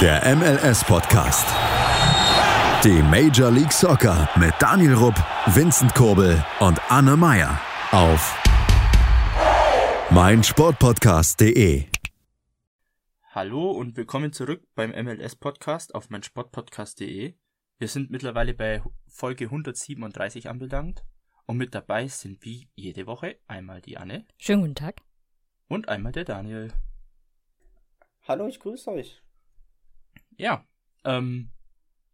Der MLS-Podcast. Die Major League Soccer mit Daniel Rupp, Vincent Kurbel und Anne Meyer auf meinsportpodcast.de. Hallo und willkommen zurück beim MLS-Podcast auf meinsportpodcast.de. Wir sind mittlerweile bei Folge 137 anbelangt und mit dabei sind wie jede Woche einmal die Anne. Schönen guten Tag. Und einmal der Daniel. Hallo, ich grüße euch. Ja, ähm,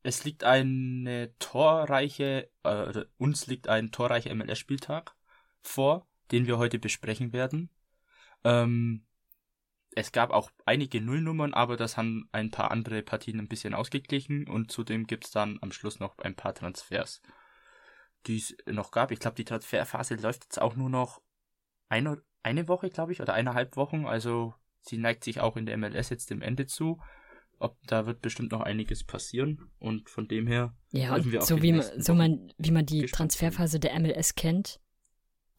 es liegt eine torreiche, äh, uns liegt ein torreicher MLS-Spieltag vor, den wir heute besprechen werden. Ähm, es gab auch einige Nullnummern, aber das haben ein paar andere Partien ein bisschen ausgeglichen und zudem gibt's dann am Schluss noch ein paar Transfers, die es noch gab. Ich glaube, die Transferphase läuft jetzt auch nur noch eine, eine Woche, glaube ich, oder eineinhalb Wochen. Also sie neigt sich auch in der MLS jetzt dem Ende zu ob da wird bestimmt noch einiges passieren. Und von dem her ja und so wie man so man wie man die Transferphase der MLS kennt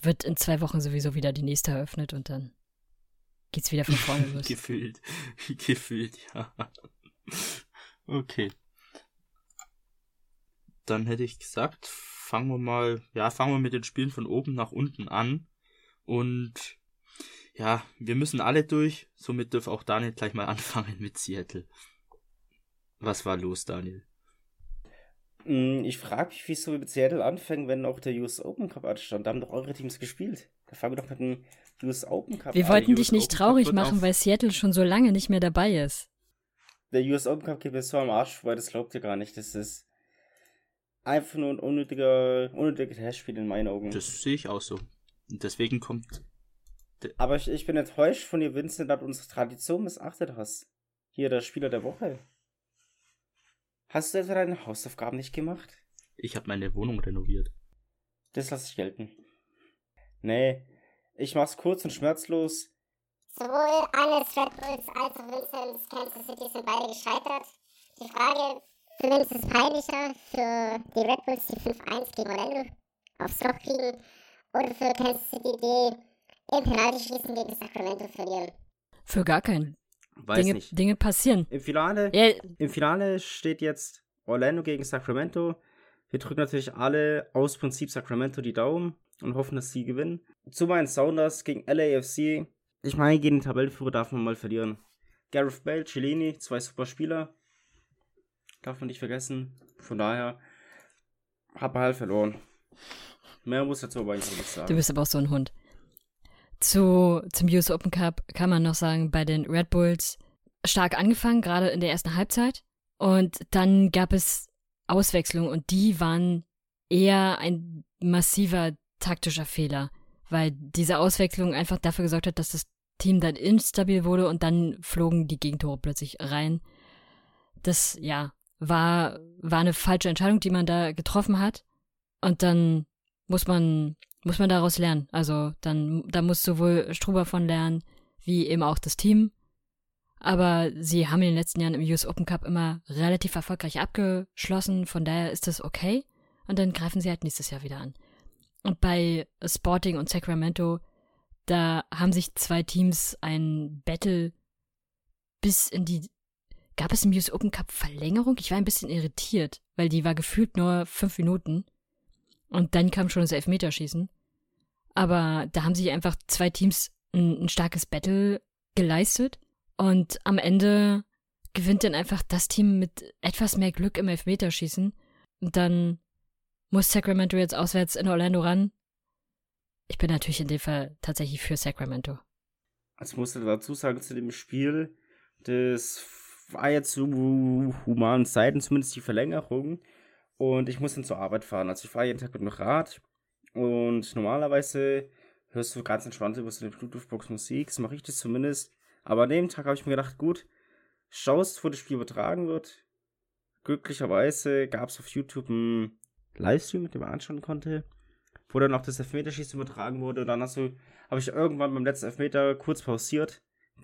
wird in zwei Wochen sowieso wieder die nächste eröffnet und dann geht's wieder von vorne los. Gefühlt. Gefühlt ja. Okay. Dann hätte ich gesagt fangen wir mal ja fangen wir mit den Spielen von oben nach unten an. Und ja, wir müssen alle durch, somit dürfen auch Daniel gleich mal anfangen mit Seattle. Was war los, Daniel? Mm, ich frage mich, wieso wir mit Seattle anfangen, wenn auch der US Open Cup anstand. Da haben doch eure Teams gespielt. Da fangen wir doch mit dem US Open Cup Wir an. wollten dich nicht traurig machen, weil Seattle schon so lange nicht mehr dabei ist. Der US Open Cup geht mir so am Arsch vorbei, das glaubt ihr gar nicht. Das ist einfach nur ein unnötiger, unnötiger Testspiel in meinen Augen. Das sehe ich auch so. Und deswegen kommt. Aber ich, ich bin enttäuscht von dir, Vincent, dass du unsere Tradition missachtet hast. Hier der Spieler der Woche. Hast du etwa deine Hausaufgaben nicht gemacht? Ich habe meine Wohnung renoviert. Das lasse ich gelten. Nee, ich mach's kurz und schmerzlos. Sowohl Alice Red Bulls als auch Vincent Kansas City sind beide gescheitert. Die Frage, für wen ist es peinlicher? Für die Red Bulls, die 5-1 gegen Orlando aufs Loch kriegen, oder für Kansas City, die im Penalty-Schießen gegen Sacramento verlieren? Für gar keinen. Weiß Dinge, nicht. Dinge passieren. Im Finale, Ja, Im Finale steht jetzt Orlando gegen Sacramento. Wir drücken natürlich alle aus Prinzip Sacramento die Daumen und hoffen, dass sie gewinnen. Zu meinen Sounders gegen LAFC. Ich meine, gegen den Tabellenführer darf man mal verlieren. Gareth Bale, Cellini, zwei super Spieler. Darf man nicht vergessen. Von daher hat man halt verloren. Mehr muss dazu aber eigentlich nicht sagen. du bist aber auch so ein Hund. Zu, zum US Open Cup kann man noch sagen, bei den Red Bulls stark angefangen, gerade in der ersten Halbzeit. Und dann gab es Auswechslungen und die waren eher ein massiver taktischer Fehler, weil diese Auswechslung einfach dafür gesorgt hat, dass das Team dann instabil wurde und dann flogen die Gegentore plötzlich rein. Das, ja, war, war eine falsche Entscheidung, die man da getroffen hat. Und dann muss man, muss man daraus lernen. Also dann, da muss sowohl Struber von lernen, wie eben auch das Team. Aber sie haben in den letzten Jahren im US Open Cup immer relativ erfolgreich abgeschlossen, von daher ist das okay. Und dann greifen sie halt nächstes Jahr wieder an. Und bei Sporting und Sacramento, da haben sich zwei Teams ein Battle bis in die. Gab es im US Open Cup Verlängerung? Ich war ein bisschen irritiert, weil die war gefühlt nur fünf Minuten. Und dann kam schon das Elfmeterschießen. Aber da haben sich einfach zwei Teams ein, ein starkes Battle geleistet. Und am Ende gewinnt dann einfach das Team mit etwas mehr Glück im Elfmeterschießen. Und dann muss Sacramento jetzt auswärts in Orlando ran. Ich bin natürlich in dem Fall tatsächlich für Sacramento. Also musste dazu sagen zu dem Spiel, das war jetzt zu humanen Zeiten, zumindest die Verlängerung. Und ich muss dann zur Arbeit fahren. Also ich fahre jeden Tag mit dem Rad. Und normalerweise hörst du ganz entspannt über so eine Bluetooth-Box Musik. Das mache ich das zumindest. Aber an dem Tag habe ich mir gedacht, gut, schaust, wo das Spiel übertragen wird. Glücklicherweise gab es auf YouTube einen Livestream, mit dem man anschauen konnte, wo dann auch das Elfmeterschießen übertragen wurde. Und dann habe ich irgendwann beim letzten Elfmeter kurz pausiert,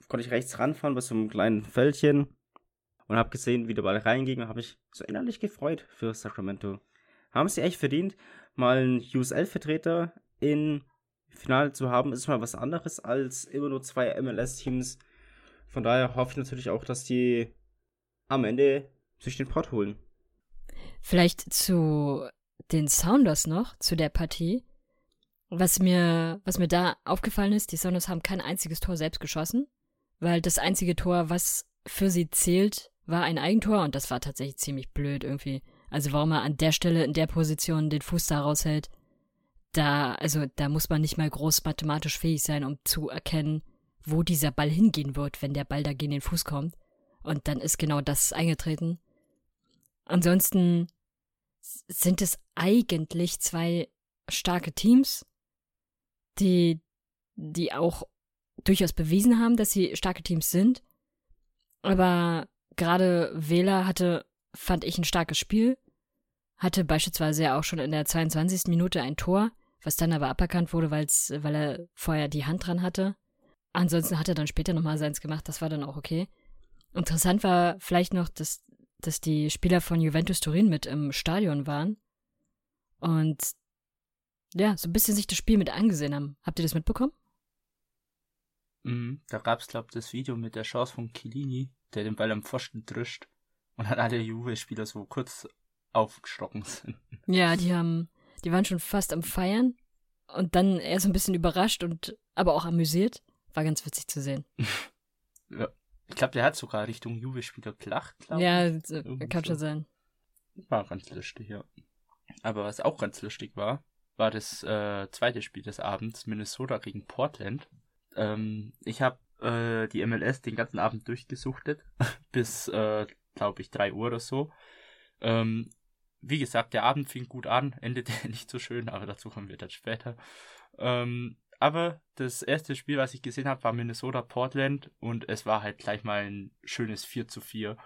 konnte ich rechts ranfahren bei so einem kleinen Fältchen und habe gesehen, wie der Ball reinging und habe mich so innerlich gefreut für Sacramento. Haben sie echt verdient, mal einen USL-Vertreter in Finale zu haben, ist mal was anderes als immer nur zwei MLS-Teams. Von daher hoffe ich natürlich auch, dass die am Ende sich den Port holen. Vielleicht zu den Sounders noch, zu der Partie. Was mir, was mir da aufgefallen ist, die Sounders haben kein einziges Tor selbst geschossen, weil das einzige Tor, was für sie zählt, war ein Eigentor und das war tatsächlich ziemlich blöd irgendwie. Also warum er an der Stelle in der Position den Fuß da raushält, da, also da muss man nicht mal groß mathematisch fähig sein, um zu erkennen, wo dieser Ball hingehen wird, wenn der Ball da gegen den Fuß kommt. Und dann ist genau das eingetreten. Ansonsten sind es eigentlich zwei starke Teams, die, die auch durchaus bewiesen haben, dass sie starke Teams sind. Aber gerade Wähler hatte, fand ich, ein starkes Spiel. Hatte beispielsweise ja auch schon in der 22. Minute ein Tor, was dann aber aberkannt wurde, weil's, weil er vorher die Hand dran hatte. Ansonsten hat er dann später nochmal seins gemacht, das war dann auch okay. Interessant war vielleicht noch, dass, dass die Spieler von Juventus Turin mit im Stadion waren und ja, so ein bisschen sich das Spiel mit angesehen haben. Habt ihr das mitbekommen? Mhm, da gab's, glaub das Video mit der Chance von Chiellini, der den Ball am Pfosten drischt und dann alle Juve-Spieler so kurz aufgestocken sind. Ja, die haben, die waren schon fast am Feiern und dann eher so ein bisschen überrascht und aber auch amüsiert. War ganz witzig zu sehen. ja. Ich glaube, der hat sogar Richtung Juve-Spieler gelacht. Ja, Irgendwie kann schon sein. War ganz lustig, ja. Aber was auch ganz lustig war, war das äh, zweite Spiel des Abends, Minnesota gegen Portland. Ähm, ich habe äh, die MLS den ganzen Abend durchgesuchtet, bis, äh, glaube ich, drei Uhr oder so. Ähm, wie gesagt, der Abend fing gut an, endete nicht so schön, aber dazu kommen wir dann später. Ähm, aber das erste Spiel, was ich gesehen habe, war Minnesota Portland und es war halt gleich mal ein schönes 4 zu 4.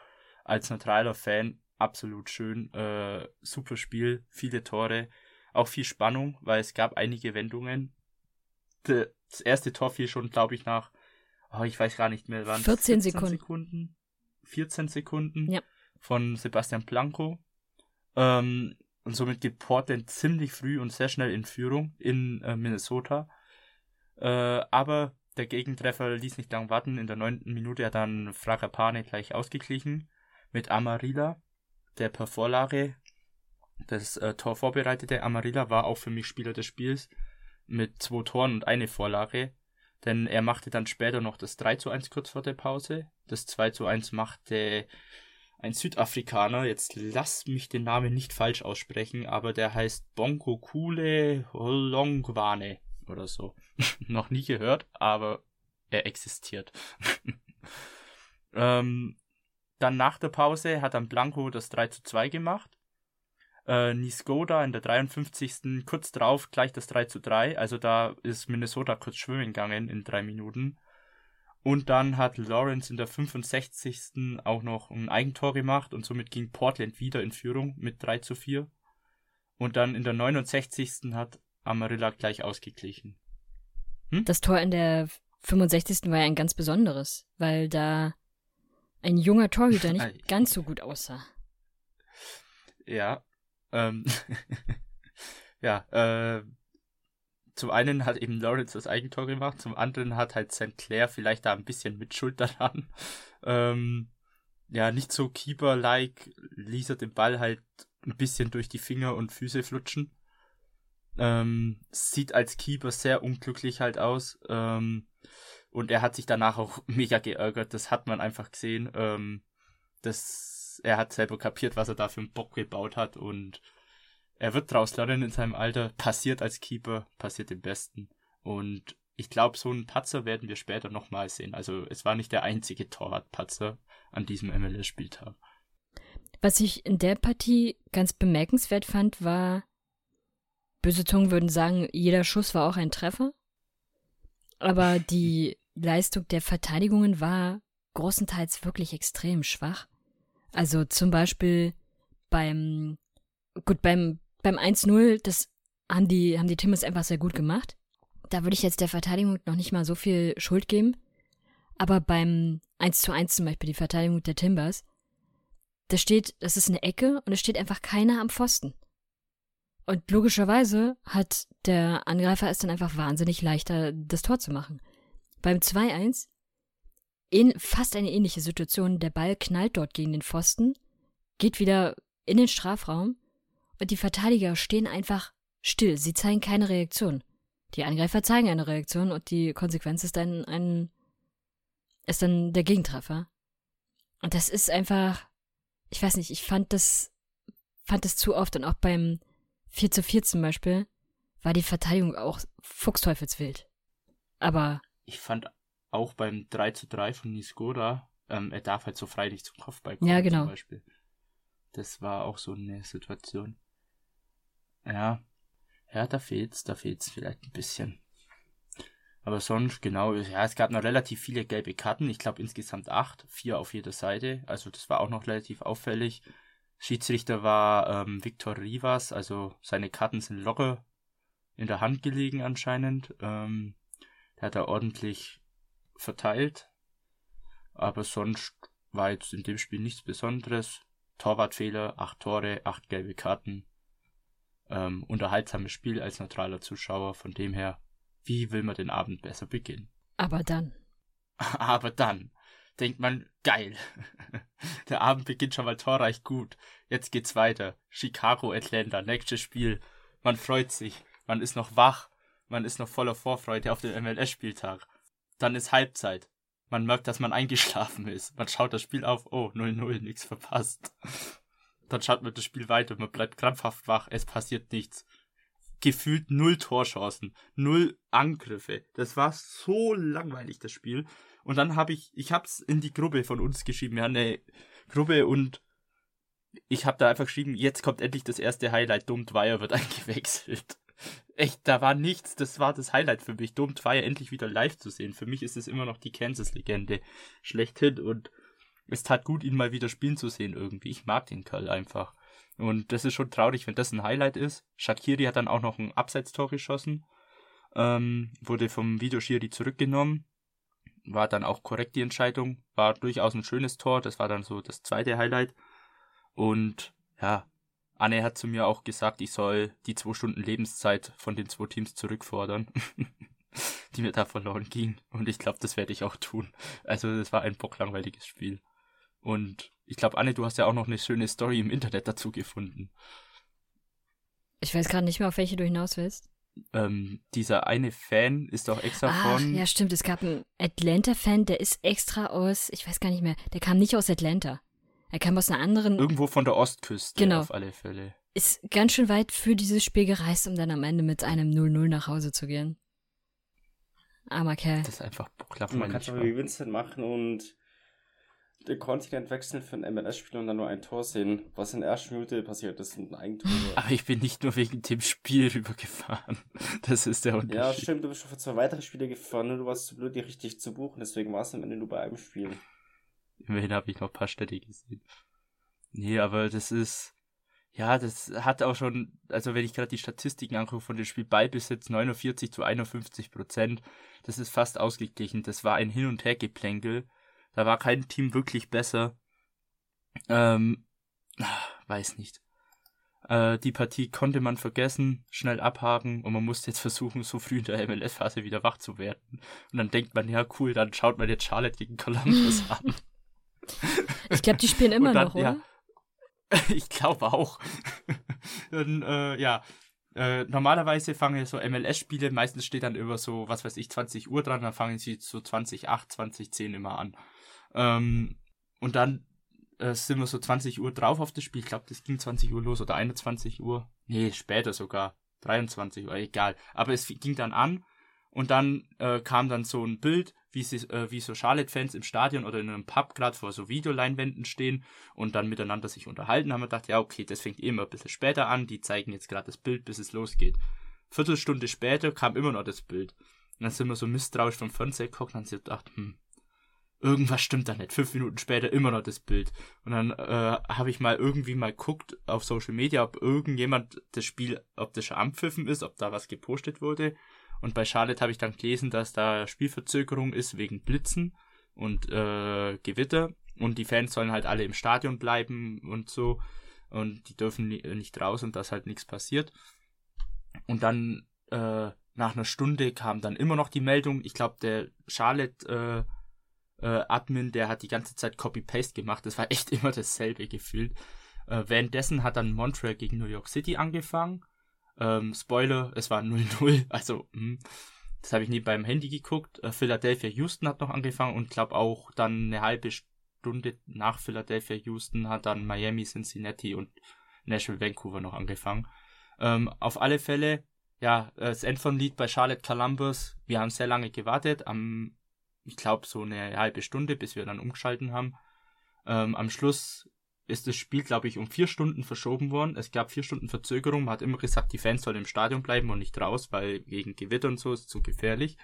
Als neutraler Fan absolut schön. Äh, super Spiel, viele Tore, auch viel Spannung, weil es gab einige Wendungen. Das erste Tor fiel schon, glaube ich, nach, oh, ich weiß gar nicht mehr, waren 14 Sekunden. Sekunden. 14 Sekunden ja. von Sebastian Blanco. Ähm, und somit geht Portland ziemlich früh und sehr schnell in Führung in äh, Minnesota. Äh, aber der Gegentreffer ließ nicht lang warten. In der neunten Minute hat dann Fragapane gleich ausgeglichen mit Amarilla, der per Vorlage das äh, Tor vorbereitete. Amarilla war auch für mich Spieler des Spiels mit zwei Toren und eine Vorlage. Denn er machte dann später noch das 3 zu 1 kurz vor der Pause. Das 2 zu 1 machte ein Südafrikaner, jetzt lass mich den Namen nicht falsch aussprechen, aber der heißt Bonko Kule Holongwane oder so. Noch nie gehört, aber er existiert. ähm, dann nach der Pause hat dann Blanco das 3 zu 2 gemacht. Äh, Niskoda in der 53. kurz drauf gleich das 3 zu 3. Also da ist Minnesota kurz schwimmen gegangen in drei Minuten. Und dann hat Lawrence in der 65. auch noch ein Eigentor gemacht und somit ging Portland wieder in Führung mit 3 zu 4. Und dann in der 69. hat Amarilla gleich ausgeglichen. Hm? Das Tor in der 65. war ja ein ganz besonderes, weil da ein junger Torhüter nicht ganz so gut aussah. Ja, ähm, ja, äh, zum einen hat eben Lawrence das Eigentor gemacht, zum anderen hat halt St. Clair vielleicht da ein bisschen Mitschuld daran. Ähm, ja, nicht so Keeper-like, ließ er den Ball halt ein bisschen durch die Finger und Füße flutschen. Ähm, sieht als Keeper sehr unglücklich halt aus. Ähm, und er hat sich danach auch mega geärgert. Das hat man einfach gesehen. Ähm, das, er hat selber kapiert, was er da für einen Bock gebaut hat. Und er wird draus lernen in seinem Alter. Passiert als Keeper, passiert im Besten. Und ich glaube, so einen Patzer werden wir später nochmal sehen. Also es war nicht der einzige Torwart-Patzer an diesem MLS-Spieltag. Was ich in der Partie ganz bemerkenswert fand, war, Böse Zungen würden sagen, jeder Schuss war auch ein Treffer. Aber die Leistung der Verteidigungen war großenteils wirklich extrem schwach. Also zum Beispiel beim, gut, beim, beim 1-0, das haben die, haben die Timbers einfach sehr gut gemacht. Da würde ich jetzt der Verteidigung noch nicht mal so viel Schuld geben. Aber beim 1 zu 1 zum Beispiel, die Verteidigung der Timbers, da steht, das ist eine Ecke und es steht einfach keiner am Pfosten. Und logischerweise hat der Angreifer es dann einfach wahnsinnig leichter, das Tor zu machen. Beim 2-1 fast eine ähnliche Situation. Der Ball knallt dort gegen den Pfosten, geht wieder in den Strafraum die Verteidiger stehen einfach still. Sie zeigen keine Reaktion. Die Angreifer zeigen eine Reaktion und die Konsequenz ist dann ein, ist dann der Gegentreffer. Und das ist einfach, ich weiß nicht, ich fand das, fand das zu oft und auch beim 4 zu 4 zum Beispiel war die Verteidigung auch fuchsteufelswild. Aber. Ich fand auch beim 3 zu 3 von Niskoda, ähm, er darf halt so freilich zum Kopfball kommen. Ja, genau. Zum Beispiel. Das war auch so eine Situation. Ja. Ja, da fehlt's, da fehlt's vielleicht ein bisschen. Aber sonst, genau, ja, es gab noch relativ viele gelbe Karten. Ich glaube insgesamt acht, vier auf jeder Seite. Also das war auch noch relativ auffällig. Schiedsrichter war ähm, Victor Rivas, also seine Karten sind locker in der Hand gelegen anscheinend. Ähm, der hat er ordentlich verteilt. Aber sonst war jetzt in dem Spiel nichts Besonderes. Torwartfehler, acht Tore, acht gelbe Karten. Ähm, unterhaltsames Spiel als neutraler Zuschauer. Von dem her, wie will man den Abend besser beginnen? Aber dann. Aber dann denkt man, geil. Der Abend beginnt schon mal torreich gut. Jetzt geht's weiter. Chicago Atlanta, nächstes Spiel. Man freut sich. Man ist noch wach. Man ist noch voller Vorfreude auf den MLS-Spieltag. Dann ist Halbzeit. Man merkt, dass man eingeschlafen ist. Man schaut das Spiel auf. Oh, 0-0, nichts verpasst. Dann schaut man das Spiel weiter. Man bleibt krampfhaft wach. Es passiert nichts. Gefühlt null Torchancen. Null Angriffe. Das war so langweilig, das Spiel. Und dann habe ich, ich hab's in die Gruppe von uns geschrieben. Ja, eine Gruppe und ich habe da einfach geschrieben, jetzt kommt endlich das erste Highlight. Dummt-Weier wird eingewechselt. Echt, da war nichts. Das war das Highlight für mich. Dummt-Weier endlich wieder live zu sehen. Für mich ist es immer noch die Kansas-Legende schlechthin und es tat gut, ihn mal wieder spielen zu sehen irgendwie. Ich mag den Kerl einfach. Und das ist schon traurig, wenn das ein Highlight ist. Shakiri hat dann auch noch ein Abseitstor geschossen. Ähm, wurde vom Videoschiri zurückgenommen war dann auch korrekt die Entscheidung, war durchaus ein schönes Tor, das war dann so das zweite Highlight. Und ja, Anne hat zu mir auch gesagt, ich soll die zwei Stunden Lebenszeit von den zwei Teams zurückfordern, die mir da verloren ging. Und ich glaube, das werde ich auch tun. Also das war ein bocklangweiliges Spiel. Und ich glaube, Anne, du hast ja auch noch eine schöne Story im Internet dazu gefunden. Ich weiß gerade nicht mehr, auf welche du hinaus willst ähm, dieser eine Fan ist auch extra Ach, von. Ja, stimmt. Es gab einen Atlanta-Fan, der ist extra aus, ich weiß gar nicht mehr, der kam nicht aus Atlanta. Er kam aus einer anderen. Irgendwo von der Ostküste, genau. auf alle Fälle. Ist ganz schön weit für dieses Spiel gereist, um dann am Ende mit einem 0-0 nach Hause zu gehen. Armer Kerl. Das ist einfach bucklapp. Man kann es aber wie Vincent machen und den Kontinent wechseln für ein MLS-Spiel und dann nur ein Tor sehen. Was in der ersten Minute passiert ist, sind Eigentore. Aber ich bin nicht nur wegen dem Spiel rübergefahren. Das ist der Unterschied. Ja, stimmt, du bist schon für zwei weitere Spiele gefahren und du warst zu blöd, die richtig zu buchen, deswegen warst du am Ende nur bei einem Spiel. Immerhin habe ich noch ein paar Städte gesehen. Nee, aber das ist. Ja, das hat auch schon, also wenn ich gerade die Statistiken angucke von dem Spiel Ballbesitz 49 zu 51 Prozent, das ist fast ausgeglichen. Das war ein Hin- und Hergeplänkel da war kein Team wirklich besser. Ähm, weiß nicht. Äh, die Partie konnte man vergessen, schnell abhaken und man musste jetzt versuchen, so früh in der MLS-Phase wieder wach zu werden. Und dann denkt man, ja cool, dann schaut man jetzt Charlotte gegen Columbus an. Ich glaube, die spielen immer dann, noch, oder? Ja, ich glaube auch. dann, äh, ja, äh, normalerweise fangen so MLS-Spiele, meistens steht dann immer so, was weiß ich, 20 Uhr dran, dann fangen sie so 20, 8, 20, 10 immer an. Ähm, und dann äh, sind wir so 20 Uhr drauf auf das Spiel. Ich glaube, das ging 20 Uhr los oder 21 Uhr. Nee, später sogar. 23 Uhr, egal. Aber es ging dann an und dann äh, kam dann so ein Bild, wie, sie, äh, wie so Charlotte-Fans im Stadion oder in einem Pub gerade vor so Videoleinwänden stehen und dann miteinander sich unterhalten haben. Wir gedacht, ja, okay, das fängt eh immer ein bisschen später an. Die zeigen jetzt gerade das Bild, bis es losgeht. Viertelstunde später kam immer noch das Bild. Und dann sind wir so misstrauisch vom Fernseher geguckt und haben gedacht, hm, irgendwas stimmt da nicht. Fünf Minuten später immer noch das Bild. Und dann äh, habe ich mal irgendwie mal guckt auf Social Media, ob irgendjemand das Spiel, ob das schon ampfiffen ist, ob da was gepostet wurde. Und bei Charlotte habe ich dann gelesen, dass da Spielverzögerung ist wegen Blitzen und äh, Gewitter. Und die Fans sollen halt alle im Stadion bleiben und so. Und die dürfen nicht raus und dass halt nichts passiert. Und dann äh, nach einer Stunde kam dann immer noch die Meldung. Ich glaube, der Charlotte äh, äh, Admin, der hat die ganze Zeit Copy-Paste gemacht. Das war echt immer dasselbe gefühlt. Äh, währenddessen hat dann Montreal gegen New York City angefangen. Ähm, Spoiler, es war 0-0, also mh, hm, das habe ich nie beim Handy geguckt. Äh, Philadelphia Houston hat noch angefangen und glaube auch dann eine halbe Stunde nach Philadelphia Houston hat dann Miami, Cincinnati und Nashville Vancouver noch angefangen. Ähm, auf alle Fälle, ja, das End von Lied bei Charlotte Columbus. Wir haben sehr lange gewartet, am, ich glaube so eine halbe Stunde, bis wir dann umgeschalten haben. Ähm, am Schluss ist das Spiel, glaube ich, um vier Stunden verschoben worden. Es gab vier Stunden Verzögerung. Man hat immer gesagt, die Fans sollen im Stadion bleiben und nicht raus, weil wegen Gewitter und so ist es zu gefährlich.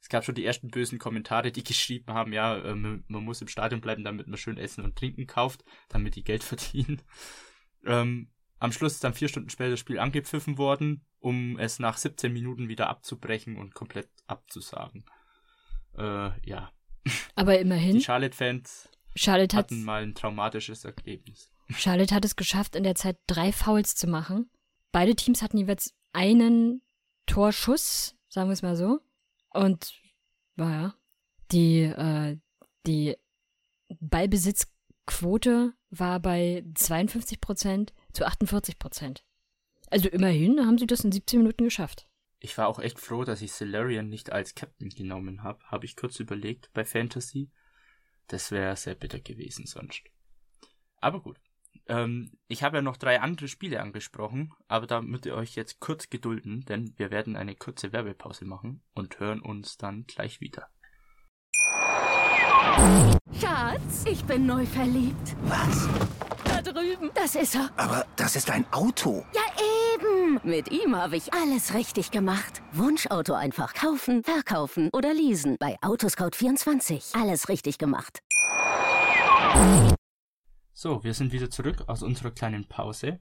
Es gab schon die ersten bösen Kommentare, die geschrieben haben, ja, äh, man, muss im Stadion bleiben, damit man schön Essen und Trinken kauft, damit die Geld verdienen. Ähm, am Schluss ist dann vier Stunden später das Spiel angepfiffen worden, um es nach 17 Minuten wieder abzubrechen und komplett abzusagen. Äh, ja. Aber immerhin. Die Charlotte-Fans Charlotte hatten hat, mal ein traumatisches Ergebnis. Charlotte hat es geschafft, in der Zeit drei Fouls zu machen. Beide Teams hatten jeweils einen Torschuss, sagen wir es mal so. Und naja, die, äh, die Ballbesitzquote war bei 52 Prozent zu 48 Prozent. Also immerhin haben sie das in 17 Minuten geschafft. Ich war auch echt froh, dass ich Solarian nicht als Captain genommen habe. Habe ich kurz überlegt bei Fantasy. Das wäre sehr bitter gewesen sonst. Aber gut. Ähm, ich habe ja noch drei andere Spiele angesprochen, aber da müsst ihr euch jetzt kurz gedulden, denn wir werden eine kurze Werbepause machen und hören uns dann gleich wieder. Schatz, ich bin neu verliebt. Was? Da drüben. Das ist er. Aber das ist ein Auto. Ja, Mit ihm habe ich alles richtig gemacht. Wunschauto einfach kaufen, verkaufen oder leasen. Bei Autoscout24. Alles richtig gemacht. So, wir sind wieder zurück aus unserer kleinen Pause.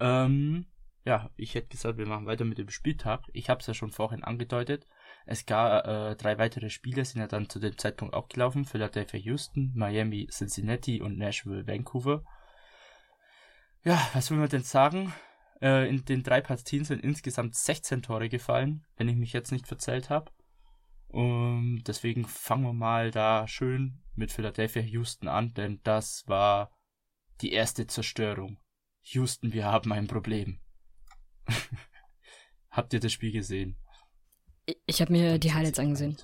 Ähm, ja, ich hätte gesagt, wir machen weiter mit dem Spieltag. Ich habe es ja schon vorhin angedeutet. Es gab äh, drei weitere Spiele, sind ja dann zu dem Zeitpunkt auch gelaufen. Philadelphia Houston, Miami Cincinnati und Nashville Vancouver. Ja, was will man denn sagen? Äh, in den drei Partien sind insgesamt 16 Tore gefallen, wenn ich mich jetzt nicht verzählt habe. Und deswegen fangen wir mal da schön mit Philadelphia Houston an, denn das war die erste Zerstörung. Houston, wir haben ein Problem. Habt ihr das Spiel gesehen? Ich habe mir die Highlights angesehen.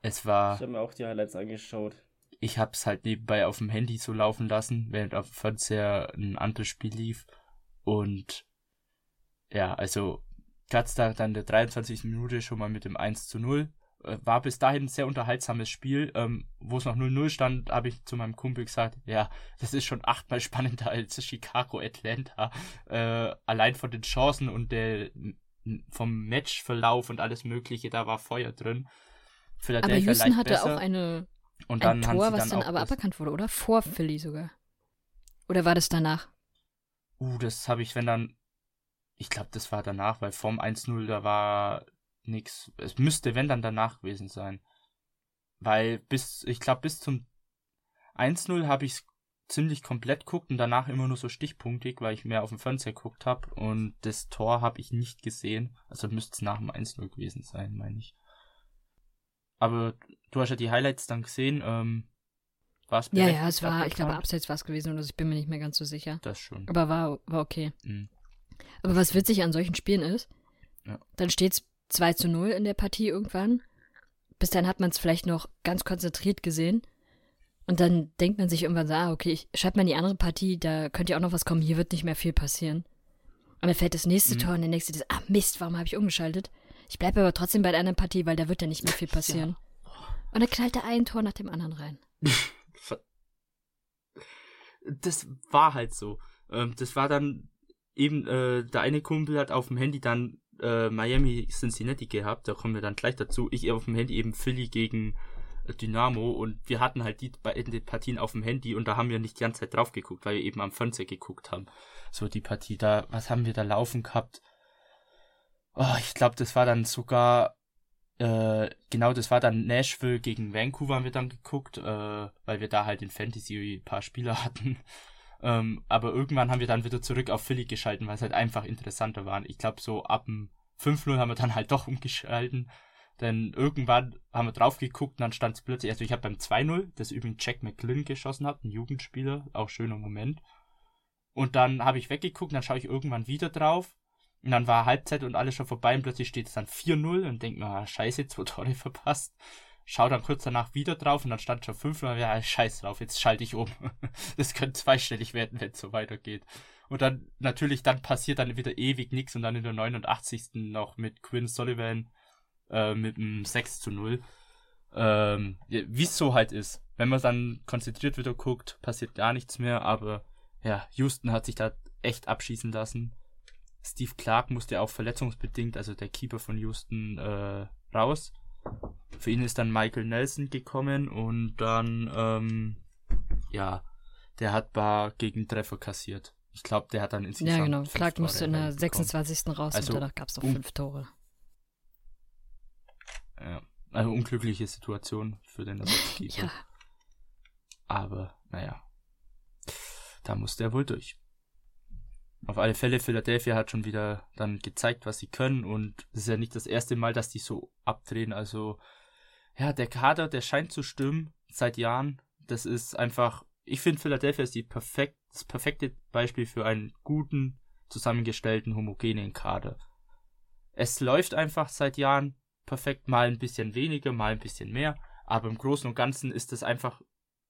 Es war. Ich habe mir auch die Highlights angeschaut. Ich habe es halt nebenbei auf dem Handy so laufen lassen, während auf dem Fernseher ein anderes Spiel lief. Und ja, also da dann der 23. Minute schon mal mit dem 1 zu 0. Äh, war bis dahin ein sehr unterhaltsames Spiel. Ähm, Wo es noch 0-0 stand, habe ich zu meinem Kumpel gesagt, ja, das ist schon achtmal spannender als Chicago Atlanta. Äh, allein von den Chancen und der vom Matchverlauf und alles Mögliche, da war Feuer drin. aber Houston hatte besser. auch eine, und dann ein Tor, was dann, dann aber aberkannt wurde, oder? Vor Philly sogar. Oder war das danach? Uh, das habe ich, wenn dann, ich glaube, das war danach, weil vom 1-0, da war nix. Es müsste, wenn dann danach gewesen sein. Weil bis, ich glaube, bis zum 1-0 habe ich ziemlich komplett guckt und danach immer nur so stichpunktig, weil ich mehr auf dem Fernseher geguckt habe und das Tor habe ich nicht gesehen. Also müsste es nach dem 1-0 gewesen sein, meine ich. Aber du hast ja die Highlights dann gesehen. Ähm, war es Ja, ja, es war, ich glaube, abseits war es gewesen oder ich bin mir nicht mehr ganz so sicher. Das schon. Aber war, war okay. Mhm. Aber was witzig an solchen Spielen ist, ja. dann steht es 2 zu 0 in der Partie irgendwann. Bis dann hat man es vielleicht noch ganz konzentriert gesehen. Und dann denkt man sich irgendwann so, ah, okay, ich schreibe mal in die andere Partie, da könnte ja auch noch was kommen, hier wird nicht mehr viel passieren. Und dann fällt das nächste mhm. Tor und der nächste ist, ah Mist, warum habe ich umgeschaltet? Ich bleibe aber trotzdem bei der anderen Partie, weil da wird ja nicht mehr viel passieren. Ja. Und dann knallt er ein Tor nach dem anderen rein. das war halt so. Ähm, das war dann eben, äh, der eine Kumpel hat auf dem Handy dann äh, Miami Cincinnati gehabt, da kommen wir dann gleich dazu. Ich auf dem Handy eben Philly gegen Dynamo und wir hatten halt die beiden Partien auf dem Handy und da haben wir nicht die ganze Zeit drauf geguckt, weil wir eben am Fernseher geguckt haben. So die Partie da, was haben wir da laufen gehabt? Oh, ich glaube, das war dann sogar, äh, genau, das war dann Nashville gegen Vancouver haben wir dann geguckt, äh, weil wir da halt in Fantasy ein paar Spieler hatten. Ähm, aber irgendwann haben wir dann wieder zurück auf Philly geschalten, weil es halt einfach interessanter war. Ich glaube, so ab dem 5-0 haben wir dann halt doch umgeschalten Denn irgendwann haben wir drauf geguckt und dann stand es plötzlich, also ich habe beim 2-0, das übrigens Jack McGlynn geschossen hat, ein Jugendspieler, auch schöner Moment. Und dann habe ich weggeguckt, dann schaue ich irgendwann wieder drauf. Und dann war Halbzeit und alles schon vorbei und plötzlich steht es dann 4-0 und denkt mir, ah, scheiße, zwei Tore verpasst. Schau dann kurz danach wieder drauf und dann stand schon 5-0, ja, scheiß drauf, jetzt schalte ich um. das könnte zweistellig werden, wenn es so weitergeht. Und dann, natürlich, dann passiert dann wieder ewig nichts und dann in der 89. noch mit Quinn Sullivan äh, mit einem 6 zu 0. Ähm, Wie es so halt ist. Wenn man dann konzentriert wieder guckt, passiert gar nichts mehr, aber ja, Houston hat sich da echt abschießen lassen. Steve Clark musste auch verletzungsbedingt, also der Keeper von Houston, äh, raus. Für ihn ist dann Michael Nelson gekommen und dann, ähm, ja, der hat Bar gegen Treffer kassiert. Ich glaube, der hat dann insgesamt. Ja, genau. Clark musste in der 26. raus also, und danach gab es noch fünf Tore. Ja, also unglückliche Situation für den Ersatzkeeper. ja. Aber, naja. Da musste er wohl durch. Auf alle Fälle, Philadelphia hat schon wieder dann gezeigt, was sie können und es ist ja nicht das erste Mal, dass die so abdrehen. Also, ja, der Kader, der scheint zu stimmen seit Jahren. Das ist einfach, ich finde, Philadelphia ist die perfekt, das perfekte Beispiel für einen guten, zusammengestellten, homogenen Kader. Es läuft einfach seit Jahren perfekt, mal ein bisschen weniger, mal ein bisschen mehr, aber im Großen und Ganzen ist es einfach,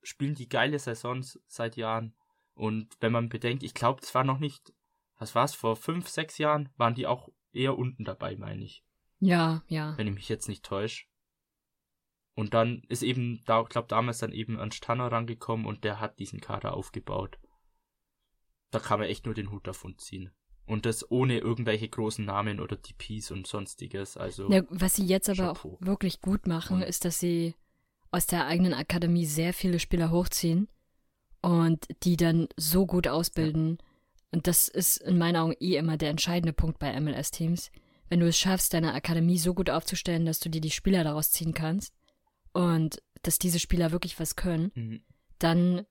spielen die geile Saisons seit Jahren. Und wenn man bedenkt, ich glaube, es war noch nicht, was war es, vor fünf, sechs Jahren waren die auch eher unten dabei, meine ich. Ja, ja. Wenn ich mich jetzt nicht täusche. Und dann ist eben, da, glaube damals dann eben Ernst Tanner rangekommen und der hat diesen Kader aufgebaut. Da kann man echt nur den Hut davon ziehen. Und das ohne irgendwelche großen Namen oder DPs und sonstiges. Also ja, was sie jetzt aber Chapeau. auch wirklich gut machen, ist, dass sie aus der eigenen Akademie sehr viele Spieler hochziehen und die dann so gut ausbilden. Ja. Und das ist in meinen Augen eh immer der entscheidende Punkt bei MLS-Teams. Wenn du es schaffst, deine Akademie so gut aufzustellen, dass du dir die Spieler daraus ziehen kannst und dass diese Spieler wirklich was können, mhm. dann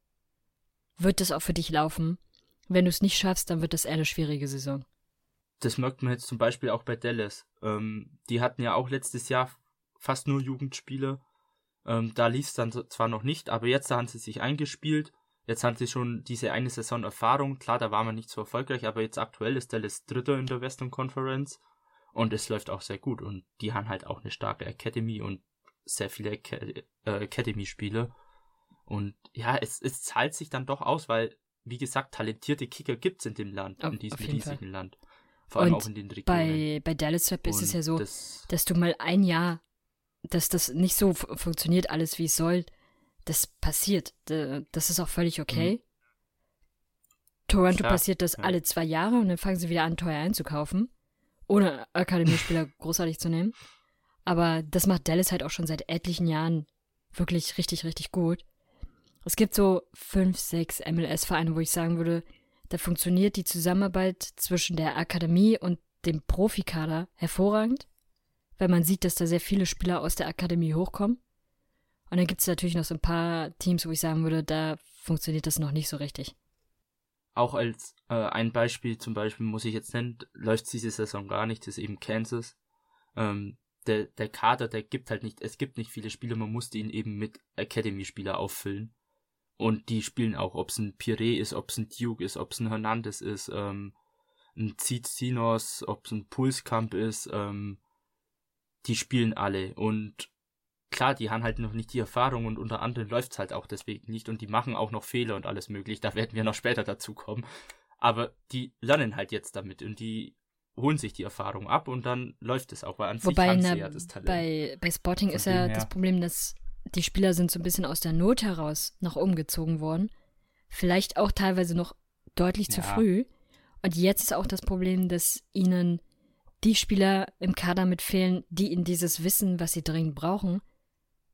wird das auch für dich laufen. Wenn du es nicht schaffst, dann wird das eher eine schwierige Saison. Das merkt man jetzt zum Beispiel auch bei Dallas. Ähm, die hatten ja auch letztes Jahr fast nur Jugendspiele. Ähm, da lief es dann zwar noch nicht, aber jetzt haben sie sich eingespielt. Jetzt haben sie schon diese eine Saison Erfahrung. Klar, da war man nicht so erfolgreich, aber jetzt aktuell ist Dallas Dritter in der Western Conference. Und es läuft auch sehr gut. Und die haben halt auch eine starke Academy und sehr viele äh, Academy-Spiele. Und ja, es, es zahlt sich dann doch aus, weil wie gesagt, talentierte Kicker gibt es in dem Land, oh, in diesem riesigen Fall. Land. Vor allem und auch in den Regionen. Bei, bei Dallas Web ist es ja so, das, dass du mal ein Jahr, dass das nicht so funktioniert, alles wie es soll. Das passiert. Das ist auch völlig okay. Mhm. Toronto Klar, passiert das ja. alle zwei Jahre und dann fangen sie wieder an, teuer einzukaufen. Ohne Akademiespieler großartig zu nehmen. Aber das macht Dallas halt auch schon seit etlichen Jahren wirklich richtig, richtig gut. Es gibt so fünf, sechs MLS-Vereine, wo ich sagen würde, da funktioniert die Zusammenarbeit zwischen der Akademie und dem Profikader hervorragend, weil man sieht, dass da sehr viele Spieler aus der Akademie hochkommen. Und dann gibt es natürlich noch so ein paar Teams, wo ich sagen würde, da funktioniert das noch nicht so richtig. Auch als äh, ein Beispiel zum Beispiel muss ich jetzt nennen, läuft diese Saison gar nicht, das ist eben Kansas. Ähm, der, der Kader, der gibt halt nicht, es gibt nicht viele Spieler, man musste ihn eben mit Academy-Spieler auffüllen. Und die spielen auch, ob es ein Piré ist, ob es ein Duke ist, ob es ein Hernandez ist, ähm, ein Tsitsinos, ob es ein Pulskamp ist, ähm, die spielen alle. Und klar, die haben halt noch nicht die Erfahrung und unter anderem läuft's halt auch deswegen nicht und die machen auch noch Fehler und alles möglich. Da werden wir noch später dazu kommen. Aber die lernen halt jetzt damit und die holen sich die Erfahrung ab und dann läuft es auch, weil an Wobei sich haben ja das Talent. Bei, bei Sporting Von ist ja das Problem, dass die Spieler sind so ein bisschen aus der Not heraus nach oben gezogen worden. Vielleicht auch teilweise noch deutlich zu früh. Und jetzt ist auch das Problem, dass ihnen die Spieler im Kader mit fehlen, die ihnen dieses Wissen, was sie dringend brauchen,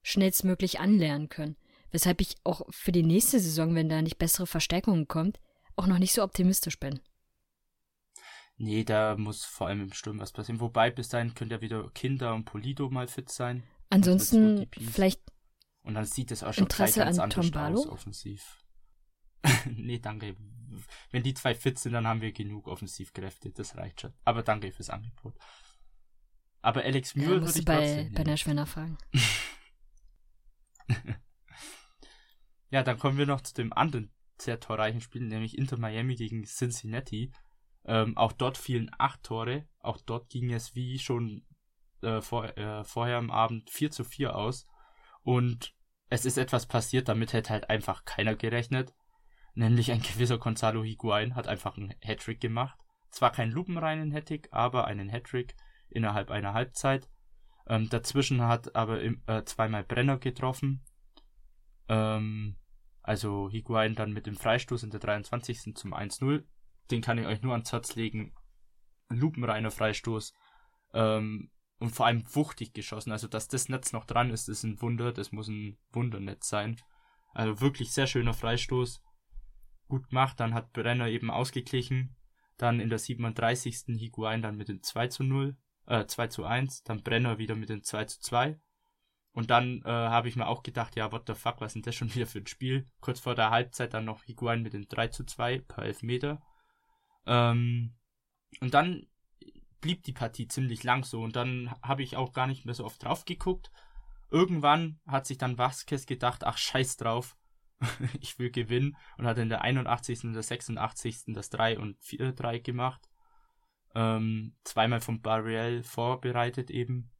schnellstmöglich anlernen können. Weshalb ich auch für die nächste Saison, wenn da nicht bessere Verstärkungen kommt, auch noch nicht so optimistisch bin. Nee, da muss vor allem im Sturm was passieren. Wobei, bis dahin könnte ja wieder Kinder und Polido mal fit sein. Ansonsten vielleicht und dann sieht es auch schon Interesse gleich ganz an anders Tom aus, offensiv. nee, danke. Wenn die zwei fit sind, dann haben wir genug Offensivkräfte. Das reicht schon. Aber danke fürs Angebot. Aber Alex Ja, Mühe würde ich bei, bei nehmen. Nashville nachfragen. Ja, dann kommen wir noch zu dem anderen sehr torreichen Spiel, nämlich Inter Miami gegen Cincinnati. Ähm, auch dort fielen acht Tore. Auch dort ging es wie schon äh, vor, äh, vorher am Abend 4 zu 4 aus. Und es ist etwas passiert, damit hätte halt einfach keiner gerechnet. Nämlich ein gewisser Gonzalo Higuain hat einfach einen Hattrick gemacht. Zwar keinen lupenreinen Hattrick, aber einen Hattrick innerhalb einer Halbzeit. Ähm, dazwischen hat aber im, äh, zweimal Brenner getroffen. Ähm, also Higuain dann mit dem Freistoß in der 23. zum 1-0. Den kann ich euch nur ans Herz legen. Ein lupenreiner Freistoß. Ähm, und vor allem wuchtig geschossen. Also, dass das Netz noch dran ist, ist ein Wunder. Das muss ein Wundernetz sein. Also wirklich sehr schöner Freistoß. Gut gemacht. Dann hat Brenner eben ausgeglichen. Dann in der 37. Higuain dann mit dem 2 zu 0, äh, 2 zu 1. Dann Brenner wieder mit dem 2 zu 2. Und dann äh, habe ich mir auch gedacht, ja, what the fuck, was ist denn das schon wieder für ein Spiel? Kurz vor der Halbzeit dann noch Higuain mit dem 3 zu 2 per Elfmeter. Ähm, und dann blieb die Partie ziemlich lang so und dann habe ich auch gar nicht mehr so oft drauf geguckt. Irgendwann hat sich dann Vasquez gedacht, ach scheiß drauf, ich will gewinnen und hat in der 81. und der 86. das 3 und 4-3 gemacht. Ähm, zweimal von Barriel vorbereitet eben.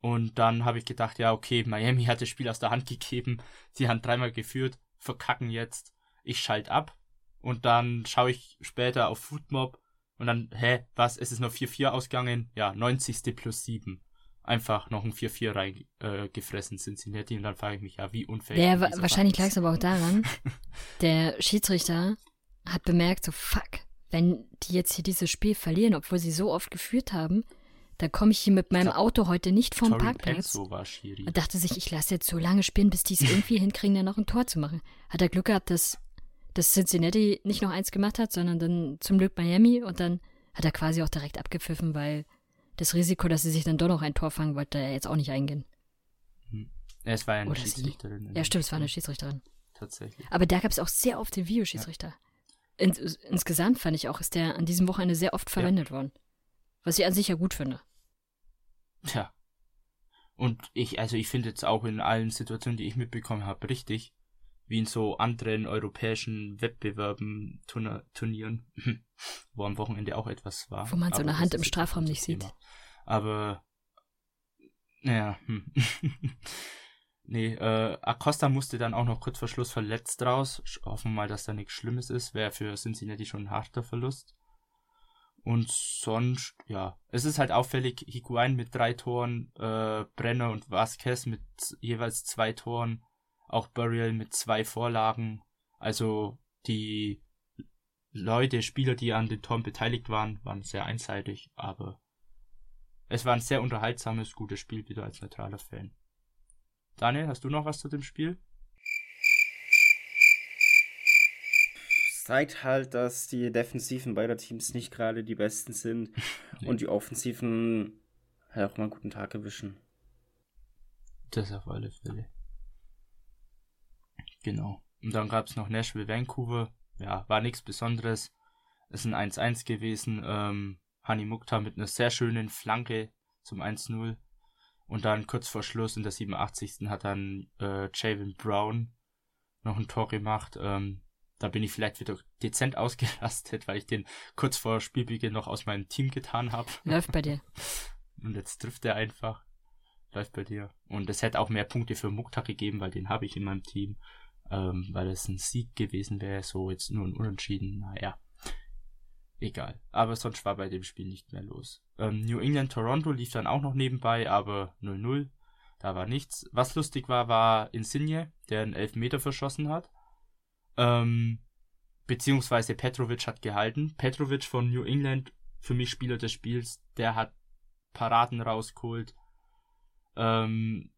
Und dann habe ich gedacht, ja, okay, Miami hat das Spiel aus der Hand gegeben, sie haben dreimal geführt, verkacken jetzt, ich schalte ab. Und dann schaue ich später auf Foodmob und dann, hä, was, es ist noch 4-4 ausgegangen? Ja, 90. plus 7. Einfach noch ein 4-4 reingefressen äh, Cincinnati und dann frage ich mich, ja, wie wa dieser wahrscheinlich lag es aber auch daran, der Schiedsrichter hat bemerkt, so fuck, wenn die jetzt hier dieses Spiel verlieren, obwohl sie so oft geführt haben, dann komme ich hier mit meinem Auto heute nicht vom Tory Parkplatz. Schiri. Und dachte sich, ich lasse jetzt so lange spielen, bis die es irgendwie hinkriegen, dann noch ein Tor zu machen. Hat er Glück gehabt, dass, dass Cincinnati nicht noch eins gemacht hat, sondern dann zum Glück Miami und dann hat er quasi auch direkt abgepfiffen, weil das Risiko, dass sie sich dann doch noch ein Tor fangen, wollte er jetzt auch nicht eingehen. Hm. Ja, es war ja eine Oder. Schiedsrichterin. in Ja, stimmt, es war eine. Schiedsrichterin. Tatsächlich. Aber da gab es auch sehr oft den Videoschiedsrichter. Ins, insgesamt fand ich auch, ist der an diesem Wochenende sehr oft verwendet worden. Was ich an sich ja gut finde. Tja. Und ich, also ich finde jetzt auch in allen Situationen, die ich mitbekommen habe, richtig, wie in so anderen europäischen Wettbewerben, Turnier, Turnieren, wo am Wochenende auch etwas war. Wo man so eine Hand im Strafraum nicht sieht. Aber, naja, hm. nee, äh, Acosta musste dann auch noch kurz vor Schluss verletzt raus. Hoffen wir mal, dass da nichts Schlimmes ist. Wäre für Cincinnati schon ein harter Verlust. Und sonst, ja, es ist halt auffällig, Higuain mit drei Toren, äh, Brenner und Vasquez mit jeweils zwei Toren, auch Burial mit zwei Vorlagen. Also die Leute, Spieler, die an den Toren beteiligt waren, waren sehr einseitig, aber es war ein sehr unterhaltsames, gutes Spiel wieder als neutraler Fan. Daniel, hast du noch was zu dem Spiel? zeigt halt, dass die Defensiven beider Teams nicht gerade die besten sind Nee. und die Offensiven halt auch mal einen guten Tag erwischen. Das auf alle Fälle. Genau. Und dann gab's noch Nashville Vancouver. Ja, war nichts Besonderes. Ist ein 1-1 gewesen. Ähm, Hani Mukta mit einer sehr schönen Flanke zum 1-0. Und dann kurz vor Schluss in der 87. hat dann äh, Javon Brown noch ein Tor gemacht. Ähm, da bin ich vielleicht wieder dezent ausgerastet, weil ich den kurz vor Spielbeginn noch aus meinem Team getan habe. Läuft bei dir. Und jetzt trifft er einfach. Läuft bei dir. Und es hätte auch mehr Punkte für Mukta gegeben, weil den habe ich in meinem Team. Ähm, weil es ein Sieg gewesen wäre, so jetzt nur ein Unentschieden. Naja. Egal. Aber sonst war bei dem Spiel nicht mehr los. Ähm, New England Toronto lief dann auch noch nebenbei, aber 0-0. Da war nichts. Was lustig war, war Insigne, der einen Elfmeter verschossen hat. Ähm, beziehungsweise Petrovic hat gehalten. Petrovic von New England, für mich Spieler des Spiels, der hat Paraden rausgeholt. Ähm,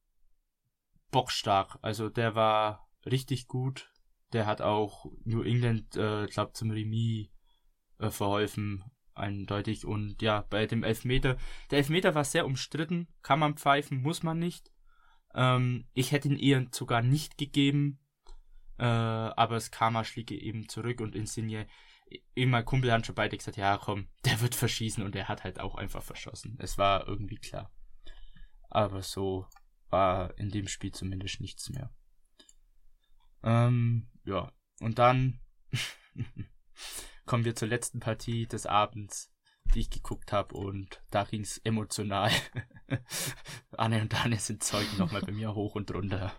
bockstark. Also der war richtig gut. Der hat auch New England, äh, glaub zum Remis äh, verholfen, eindeutig. Und ja, bei dem Elfmeter, der Elfmeter war sehr umstritten. Kann man pfeifen, muss man nicht. Ähm, ich hätte ihn eher sogar nicht gegeben. Äh, aber das Karma schlägt eben zurück und Insigne. mein Kumpel haben schon beide gesagt, ja komm, der wird verschießen und er hat halt auch einfach verschossen. Es war irgendwie klar. Aber so war in dem Spiel zumindest nichts mehr. Ähm, ja, und dann kommen wir zur letzten Partie des Abends, die ich geguckt habe und da ging es emotional. Anne und Anne sind Zeugen nochmal bei mir hoch und runter.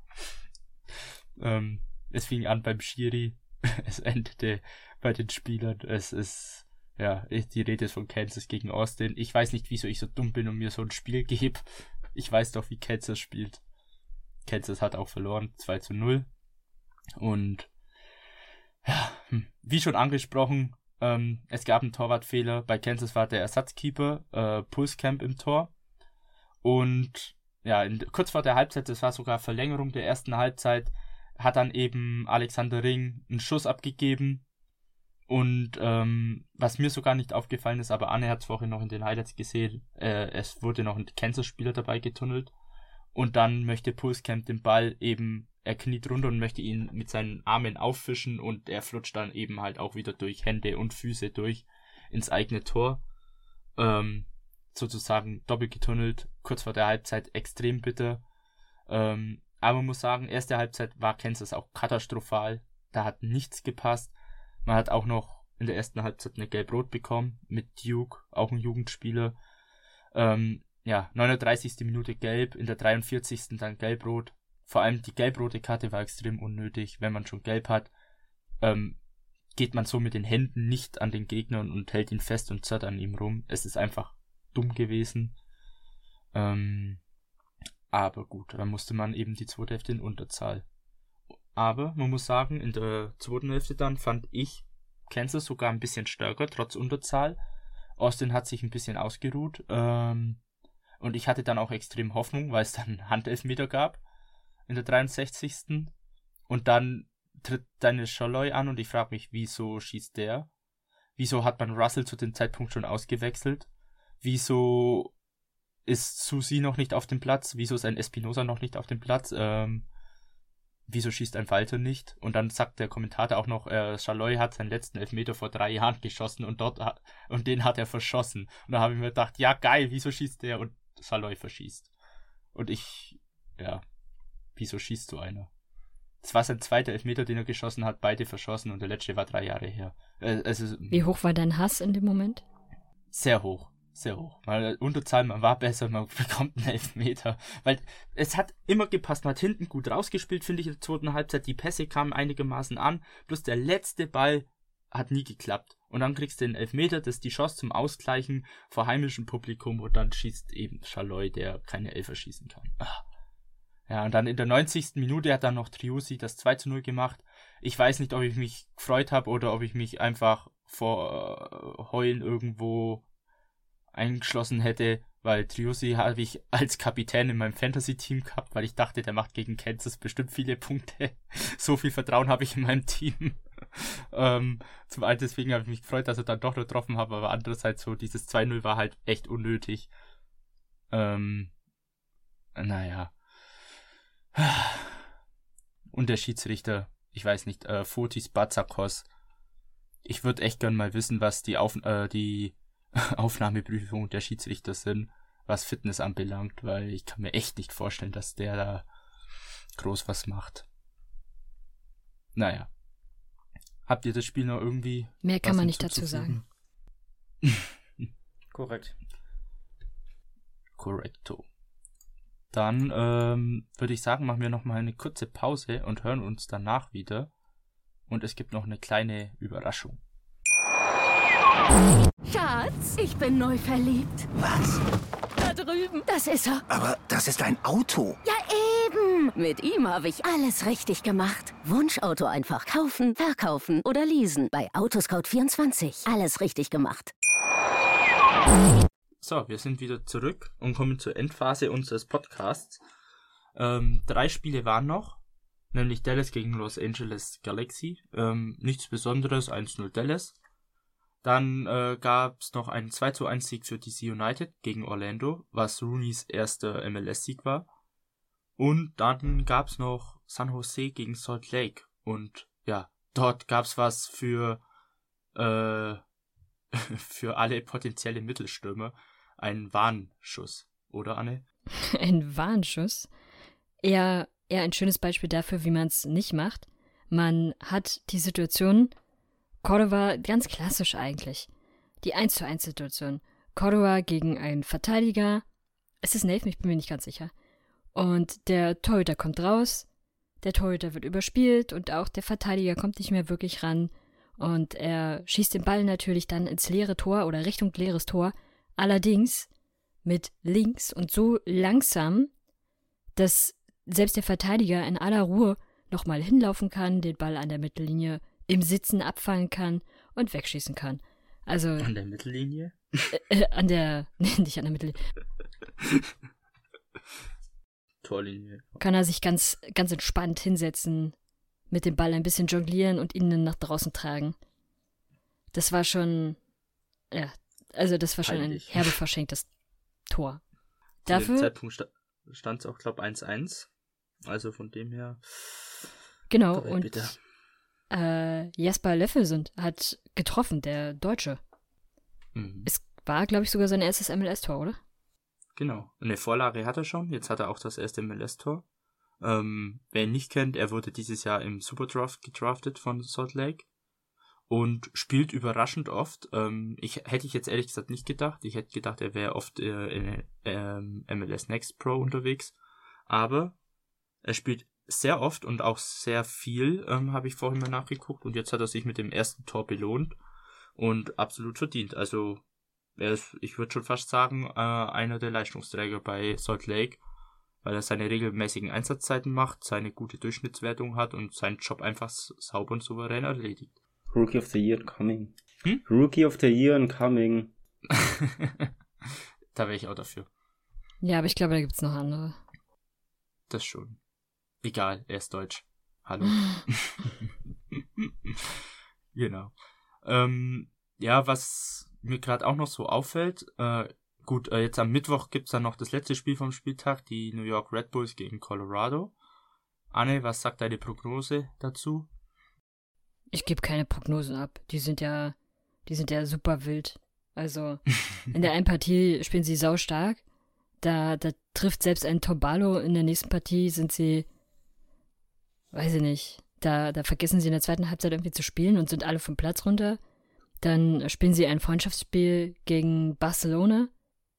ähm, es fing an beim Schiri, es endete bei den Spielern. Es ist, ja, die Rede ist von Kansas gegen Austin. Ich weiß nicht, wieso ich so dumm bin und mir so ein Spiel gebe. Ich weiß doch, wie Kansas spielt. Kansas hat auch verloren, 2 zu 0. Und ja, wie schon angesprochen, ähm, es gab einen Torwartfehler. Bei Kansas war der Ersatzkeeper äh, Pulscamp im Tor. Und ja, in, kurz vor der Halbzeit, das war sogar Verlängerung der ersten Halbzeit, hat dann eben Alexander Ring einen Schuss abgegeben. Und ähm, was mir sogar nicht aufgefallen ist, aber Anne hat es vorhin noch in den Highlights gesehen, äh, es wurde noch ein Kansas-Spieler dabei getunnelt. Und dann möchte Pulscamp den Ball eben, er kniet runter und möchte ihn mit seinen Armen auffischen und er flutscht dann eben halt auch wieder durch Hände und Füße durch ins eigene Tor. Ähm, sozusagen doppelt getunnelt, kurz vor der Halbzeit extrem bitter. Ähm, aber man muss sagen, erste Halbzeit war Kansas auch katastrophal. Da hat nichts gepasst. Man hat auch noch in der ersten Halbzeit eine Gelb-Rot bekommen mit Duke, auch ein Jugendspieler. Ähm, ja, 39. Minute gelb, in der 43. dann gelb-rot. Vor allem die gelb-rote Karte war extrem unnötig. Wenn man schon gelb hat, ähm, geht man so mit den Händen nicht an den Gegner und hält ihn fest und zerrt an ihm rum. Es ist einfach dumm gewesen. Ähm, aber gut, dann musste man eben die zweite Hälfte in Unterzahl. Aber man muss sagen, in der zweiten Hälfte dann fand ich Kansas sogar ein bisschen stärker, trotz Unterzahl. Austin hat sich ein bisschen ausgeruht. Ähm, und ich hatte dann auch extrem Hoffnung, weil es dann Handelfmeter gab in der 63. Und dann tritt deine Scholloy an und ich frage mich, wieso schießt der? Wieso hat man Russell zu dem Zeitpunkt schon ausgewechselt? Wieso ist Susi noch nicht auf dem Platz? Wieso ist ein Espinosa noch nicht auf dem Platz? Ähm, wieso schießt ein Walter nicht? Und dann sagt der Kommentator auch noch, äh, Chaloy hat seinen letzten Elfmeter vor drei Jahren geschossen und dort und den hat er verschossen. Und da habe ich mir gedacht, ja geil, wieso schießt der? Und Chaloy verschießt. Und ich, ja, wieso schießt so einer? Es war sein zweiter Elfmeter, den er geschossen hat, beide verschossen und der letzte war drei Jahre her. Äh, also, Wie hoch war dein Hass in dem Moment? Sehr hoch sehr hoch. Weil Unterzahl, man war besser, man bekommt einen Elfmeter. Weil es hat immer gepasst, man hat hinten gut rausgespielt, finde ich, in der zweiten Halbzeit. Die Pässe kamen einigermaßen an, bloß der letzte Ball hat nie geklappt. Und dann kriegst du den Elfmeter, das ist die Chance zum Ausgleichen vor heimischem Publikum und dann schießt eben Chaloy, der keine Elfer schießen kann. Ach. Ja, und dann in der 90. Minute hat dann noch Triusi das 2 zu 0 gemacht. Ich weiß nicht, ob ich mich gefreut habe oder ob ich mich einfach vor äh, Heulen irgendwo eingeschlossen hätte, weil Triusi habe ich als Kapitän in meinem Fantasy-Team gehabt, weil ich dachte, der macht gegen Kansas bestimmt viele Punkte. so viel Vertrauen habe ich in meinem Team. ähm, zum einen deswegen habe ich mich gefreut, dass er dann doch noch getroffen hat, aber andererseits so, dieses 2-0 war halt echt unnötig. Ähm, naja. Und der Schiedsrichter, ich weiß nicht, äh, Fotis Bazakos. Ich würde echt gern mal wissen, was die, Auf äh, die Aufnahmeprüfung der Schiedsrichter sind, was Fitness anbelangt, weil ich kann mir echt nicht vorstellen, dass der da groß was macht. Naja. Habt ihr das Spiel noch irgendwie? Mehr kann man nicht dazu sagen. Korrekt. Korrekto. Dann ähm, würde ich sagen, machen wir noch mal eine kurze Pause und hören uns danach wieder. Und es gibt noch eine kleine Überraschung. Schatz, ich bin neu verliebt. Was? Da drüben. Das ist er. Aber das ist ein Auto. Ja, eben. Mit ihm habe ich alles richtig gemacht. Wunschauto einfach kaufen, verkaufen oder leasen. Bei Autoscout24. Alles richtig gemacht. So, wir sind wieder zurück und kommen zur Endphase unseres Podcasts. Ähm, drei Spiele waren noch, nämlich Dallas gegen Los Angeles Galaxy. Ähm, nichts Besonderes, 1-0 Dallas. Dann äh, gab es noch einen 2 zu 1 Sieg für DC United gegen Orlando, was Rooneys erster MLS-Sieg war. Und dann gab es noch San Jose gegen Salt Lake. Und ja, dort gab es was für äh, für alle potenzielle Mittelstürmer ein Warnschuss, oder Anne? ein Warnschuss? Eher, eher ein schönes Beispiel dafür, wie man es nicht macht. Man hat die Situation, Cordova, ganz klassisch eigentlich. Die 1 zu 1 Situation. Cordova gegen einen Verteidiger. Es ist ein Elfen, ich bin mir nicht ganz sicher. Und der Torhüter kommt raus, der Torhüter wird überspielt und auch der Verteidiger kommt nicht mehr wirklich ran. Und er schießt den Ball natürlich dann ins leere Tor oder Richtung leeres Tor. Allerdings mit links und so langsam, dass selbst der Verteidiger in aller Ruhe nochmal hinlaufen kann, den Ball an der Mittellinie im Sitzen abfangen kann und wegschießen kann. Also. An der Mittellinie? Äh, äh, an der. Nee, nicht an der Mittellinie. Torlinie. Kann er sich ganz, ganz entspannt hinsetzen, mit dem Ball ein bisschen jonglieren und ihn dann nach draußen tragen. Das war schon. Ja, also das war schon ein herbe verschenktes Tor. Zu Dafür. Dem Zeitpunkt stand es auch, glaube ich, 1-1. Also von dem her. Genau, und bitte. Äh, Jasper Löffelsund hat getroffen, der Deutsche. Mhm. Es war, glaube ich, sogar sein erstes MLS-Tor, oder? Genau. Eine Vorlage hat er schon. Jetzt hat er auch das erste MLS-Tor. Ähm, wer ihn nicht kennt, er wurde dieses Jahr im Superdraft gedraftet von Salt Lake und spielt überraschend oft. Ähm, ich hätte ich jetzt ehrlich gesagt nicht gedacht. Ich hätte gedacht, er wäre oft äh, in äh, MLS Next Pro unterwegs. Aber er spielt sehr oft und auch sehr viel, ähm, habe ich vorhin mal nachgeguckt. Und jetzt hat er sich mit dem ersten Tor belohnt und absolut verdient. Also er ist, ich würde schon fast sagen, äh, einer der Leistungsträger bei Salt Lake, weil er seine regelmäßigen Einsatzzeiten macht, seine gute Durchschnittswertung hat und seinen Job einfach sauber und souverän erledigt. Rookie of the Year coming. Hm? Rookie of the Year coming. da wäre ich auch dafür. Ja, aber ich glaube, da gibt es noch andere. Das schon. Egal, er ist deutsch. Hallo. genau. Ähm, ja, was mir gerade auch noch so auffällt, äh, gut, äh, jetzt am Mittwoch gibt's dann noch das letzte Spiel vom Spieltag, die New York Red Bulls gegen Colorado. Anne, was sagt deine Prognose dazu? Ich gebe keine Prognosen ab. Die sind ja, die sind ja super wild. Also, in der einen Partie spielen sie sau stark. Da, da trifft selbst ein Tombalo. In der nächsten Partie sind sie weiß ich nicht, da, da vergessen sie in der zweiten Halbzeit irgendwie zu spielen und sind alle vom Platz runter. Dann spielen sie ein Freundschaftsspiel gegen Barcelona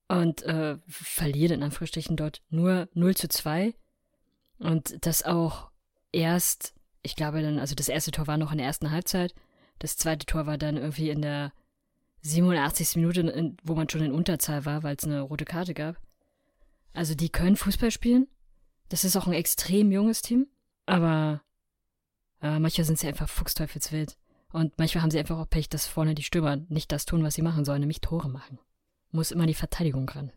und äh, verlieren in Anführungsstrichen dort nur 0 zu 2. Und das auch erst, ich glaube dann, also das erste Tor war noch in der ersten Halbzeit, das zweite Tor war dann irgendwie in der 87. Minute, wo man schon in Unterzahl war, weil es eine rote Karte gab. Also die können Fußball spielen. Das ist auch ein extrem junges Team. Aber äh, manchmal sind sie einfach fuchsteufelswild. Und manchmal haben sie einfach auch Pech, dass vorne die Stürmer nicht das tun, was sie machen sollen, nämlich Tore machen. Muss immer die Verteidigung ran.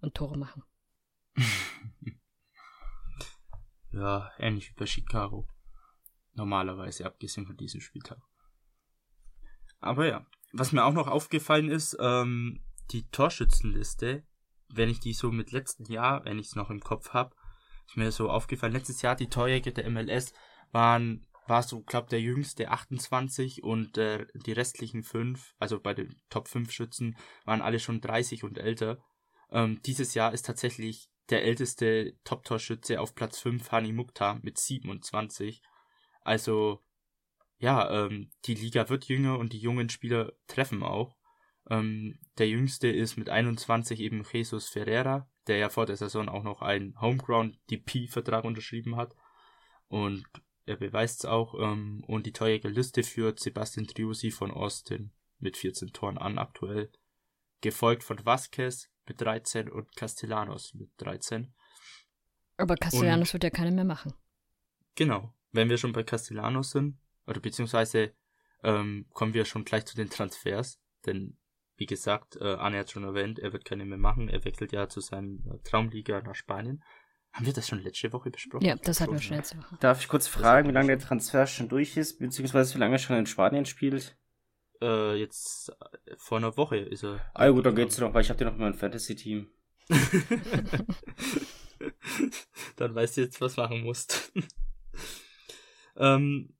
Und Tore machen. ja, ähnlich wie bei Chicago. Normalerweise, abgesehen von diesem Spieltag. Aber ja, was mir auch noch aufgefallen ist, ähm, die Torschützenliste, wenn ich die so mit letzten Jahr, wenn ich es noch im Kopf habe, ist mir so aufgefallen. Letztes Jahr die Torjäger der MLS waren, war so, glaub, der jüngste 28 und äh, die restlichen fünf, also bei den Top 5 Schützen, waren alle schon 30 und älter. Ähm, dieses Jahr ist tatsächlich der älteste Top-Torschütze auf Platz 5 Hani Mukta mit 27. Also, ja, ähm, die Liga wird jünger und die jungen Spieler treffen auch. Ähm, der jüngste ist mit 21 eben Jesus Ferreira, der ja vor der Saison auch noch einen Homeground DP-Vertrag unterschrieben hat. Und er beweist es auch. Ähm, und die Torjägerliste führt Sebastian Triusi von Austin mit 14 Toren an aktuell. Gefolgt von Vasquez mit 13 und Castellanos mit 13. Aber Castellanos und, wird ja keine mehr machen. Genau. Wenn wir schon bei Castellanos sind, oder beziehungsweise ähm, kommen wir schon gleich zu den Transfers, denn wie gesagt, äh, Arne hat schon erwähnt, er wird keine mehr machen. Er wechselt ja zu seinem äh, Traumliga nach Spanien. Haben wir das schon letzte Woche besprochen? Ja, das hatten wir schon letzte Woche. Darf ich kurz fragen, wie lange der Transfer schon durch ist, beziehungsweise wie lange er schon in Spanien spielt? Äh, jetzt äh, vor einer Woche ist er. Ah, gut, dann geht's noch, weil ich habe den noch in meinem Fantasy-Team. dann weißt du jetzt, was machen musst. ähm,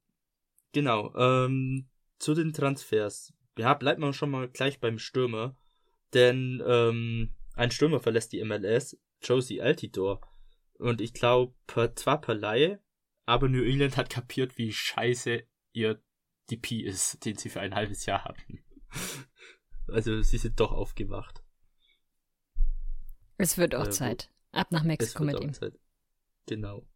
genau. Ähm, zu den Transfers. Ja, bleibt man schon mal gleich beim Stürmer. Denn ähm, ein Stürmer verlässt die MLS, Josie Altidore. Und ich glaube, zwar per Laie, aber New England hat kapiert, wie scheiße ihr DP ist, den sie für ein halbes Jahr hatten. Also sie sind doch aufgewacht. Es wird auch äh, Zeit. Ab nach Mexiko mit ihm. Zeit. Genau.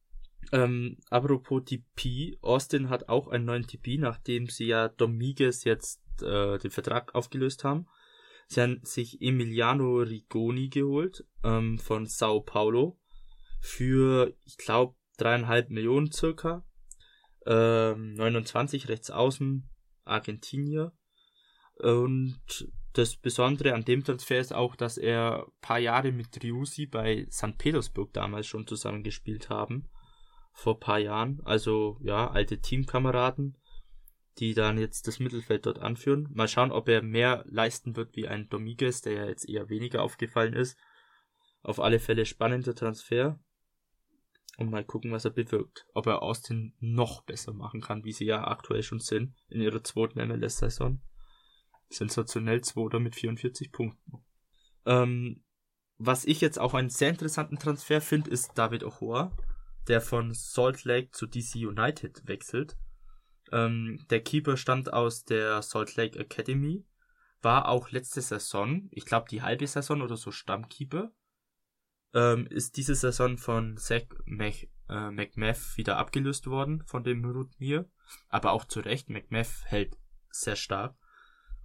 Ähm, apropos TP, Austin hat auch einen neuen TP, nachdem sie ja Dominguez jetzt äh, den Vertrag aufgelöst haben. Sie haben sich Emiliano Rigoni geholt ähm, von Sao Paulo für, ich glaube, dreieinhalb Millionen circa. Ähm, 29 rechts außen, Argentinier. Und das Besondere an dem Transfer ist auch, dass er paar Jahre mit Riusi bei St. Petersburg damals schon zusammen gespielt haben. Vor paar Jahren. Also ja, alte Teamkameraden, die dann jetzt das Mittelfeld dort anführen. Mal schauen, ob er mehr leisten wird wie ein Dominguez, der ja jetzt eher weniger aufgefallen ist. Auf alle Fälle spannender Transfer. Und mal gucken, was er bewirkt. Ob er Austin noch besser machen kann, wie sie ja aktuell schon sind in ihrer zweiten MLS-Saison. Sensationell Zweiter mit 44 Punkten. Ähm, was ich jetzt auch einen sehr interessanten Transfer finde, ist David Ochoa, der von Salt Lake zu DC United wechselt. Ähm, der Keeper stammt aus der Salt Lake Academy, war auch letzte Saison, ich glaube die halbe Saison oder so Stammkeeper. Ähm, ist diese Saison von Zach Mc, äh, McMath wieder abgelöst worden, von dem Routinier. Aber auch zu Recht, McMath hält sehr stark.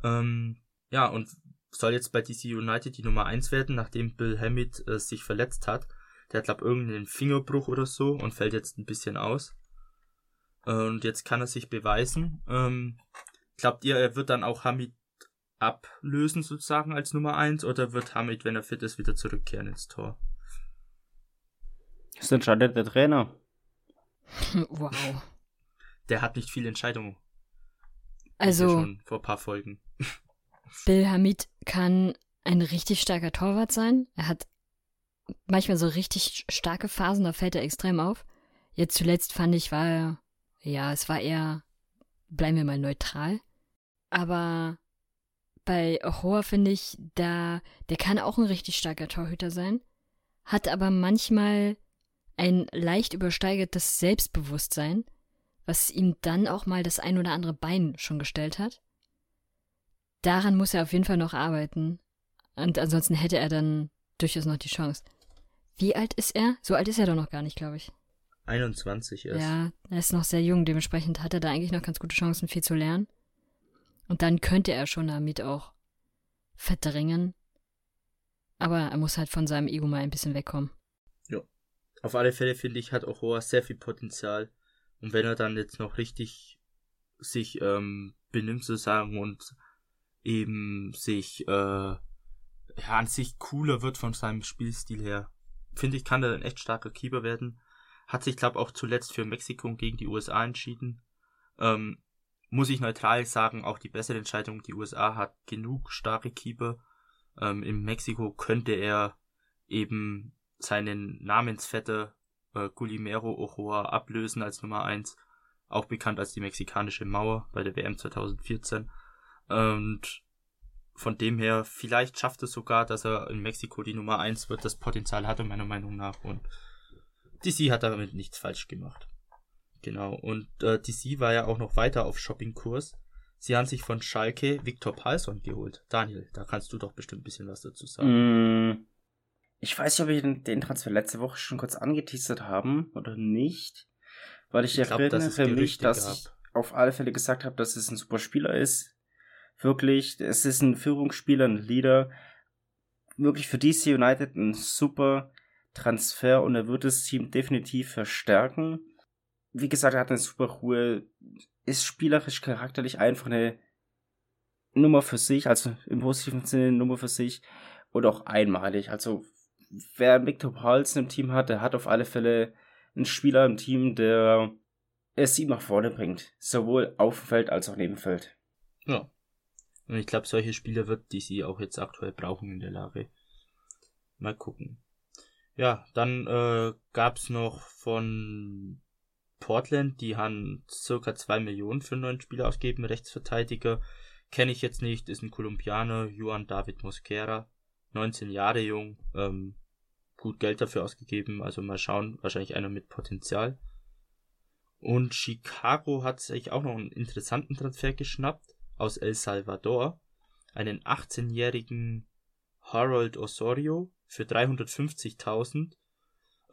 Ähm, ja, und soll jetzt bei DC United die Nummer 1 werden, nachdem Bill Hammett äh, sich verletzt hat. Der hat, glaube irgendeinen Fingerbruch oder so und fällt jetzt ein bisschen aus. Und jetzt kann er sich beweisen. Ähm, glaubt ihr, er wird dann auch Hamid ablösen sozusagen als Nummer 1 oder wird Hamid, wenn er fit ist, wieder zurückkehren ins Tor? Das entscheidet der Trainer. wow. Der hat nicht viel Entscheidungen. Also. Schon vor ein paar Folgen. Bill Hamid kann ein richtig starker Torwart sein. Er hat manchmal so richtig starke Phasen, da fällt er extrem auf. Jetzt zuletzt fand ich, war er, ja, es war eher, bleiben wir mal neutral. Aber bei Ochoa finde ich, da, der kann auch ein richtig starker Torhüter sein, hat aber manchmal ein leicht übersteigertes Selbstbewusstsein, was ihm dann auch mal das ein oder andere Bein schon gestellt hat. Daran muss er auf jeden Fall noch arbeiten. Und ansonsten hätte er dann durchaus noch die Chance. Wie alt ist er? So alt ist er doch noch gar nicht, glaube ich. 21 ist. Ja, er ist noch sehr jung, dementsprechend hat er da eigentlich noch ganz gute Chancen, viel zu lernen. Und dann könnte er schon damit auch verdrängen. Aber er muss halt von seinem Ego mal ein bisschen wegkommen. Auf alle Fälle finde ich, hat Ochoa sehr viel Potenzial. Und wenn er dann jetzt noch richtig sich ähm, benimmt sozusagen und eben sich äh, ja, an sich cooler wird von seinem Spielstil her, finde ich, kann er ein echt starker Keeper werden. Hat sich, glaube auch zuletzt für Mexiko gegen die USA entschieden. Ähm, muss ich neutral sagen, auch die bessere Entscheidung. Die USA hat genug starke Keeper. Ähm, in Mexiko könnte er eben seinen Namensvetter äh, Gulimero Ochoa ablösen als Nummer 1, auch bekannt als die mexikanische Mauer bei der WM 2014. Und von dem her, vielleicht schafft es sogar, dass er in Mexiko die Nummer 1 wird. Das Potenzial hat er meiner Meinung nach. Und DC hat damit nichts falsch gemacht. Genau. Und äh, DC war ja auch noch weiter auf Shoppingkurs. Sie haben sich von Schalke Viktor Palsson geholt. Daniel, da kannst du doch bestimmt ein bisschen was dazu sagen. Mm, ich weiß nicht, ob wir den, den Transfer letzte Woche schon kurz angeteasert haben oder nicht. Weil ich, ich glaub, erinnere mich, dass gab. ich auf alle Fälle gesagt habe, dass es ein super Spieler ist. Wirklich, es ist ein Führungsspieler, ein Leader. Wirklich für DC United ein super Transfer und er wird das Team definitiv verstärken. Wie gesagt, er hat eine super Ruhe, ist spielerisch, charakterlich einfach eine Nummer für sich, also im positiven Sinne eine Nummer für sich und auch einmalig. Also wer Victor Paulsen im Team hat, der hat auf alle Fälle einen Spieler im Team, der es ihm nach vorne bringt. Sowohl auf dem Feld als auch neben dem Feld. Ja. Und ich glaube, solche Spieler wird DC auch jetzt aktuell brauchen in der Lage. Mal gucken. Ja, dann äh, gab noch von Portland, die haben circa 2 Millionen für einen neuen Spieler ausgegeben, Rechtsverteidiger. Kenne ich jetzt nicht, ist ein Kolumbianer, Juan David Mosquera, 19 Jahre jung, ähm, gut Geld dafür ausgegeben, also mal schauen, wahrscheinlich einer mit Potenzial. Und Chicago hat sich auch noch einen interessanten Transfer geschnappt aus El Salvador, einen 18-jährigen Harold Osorio für 350.000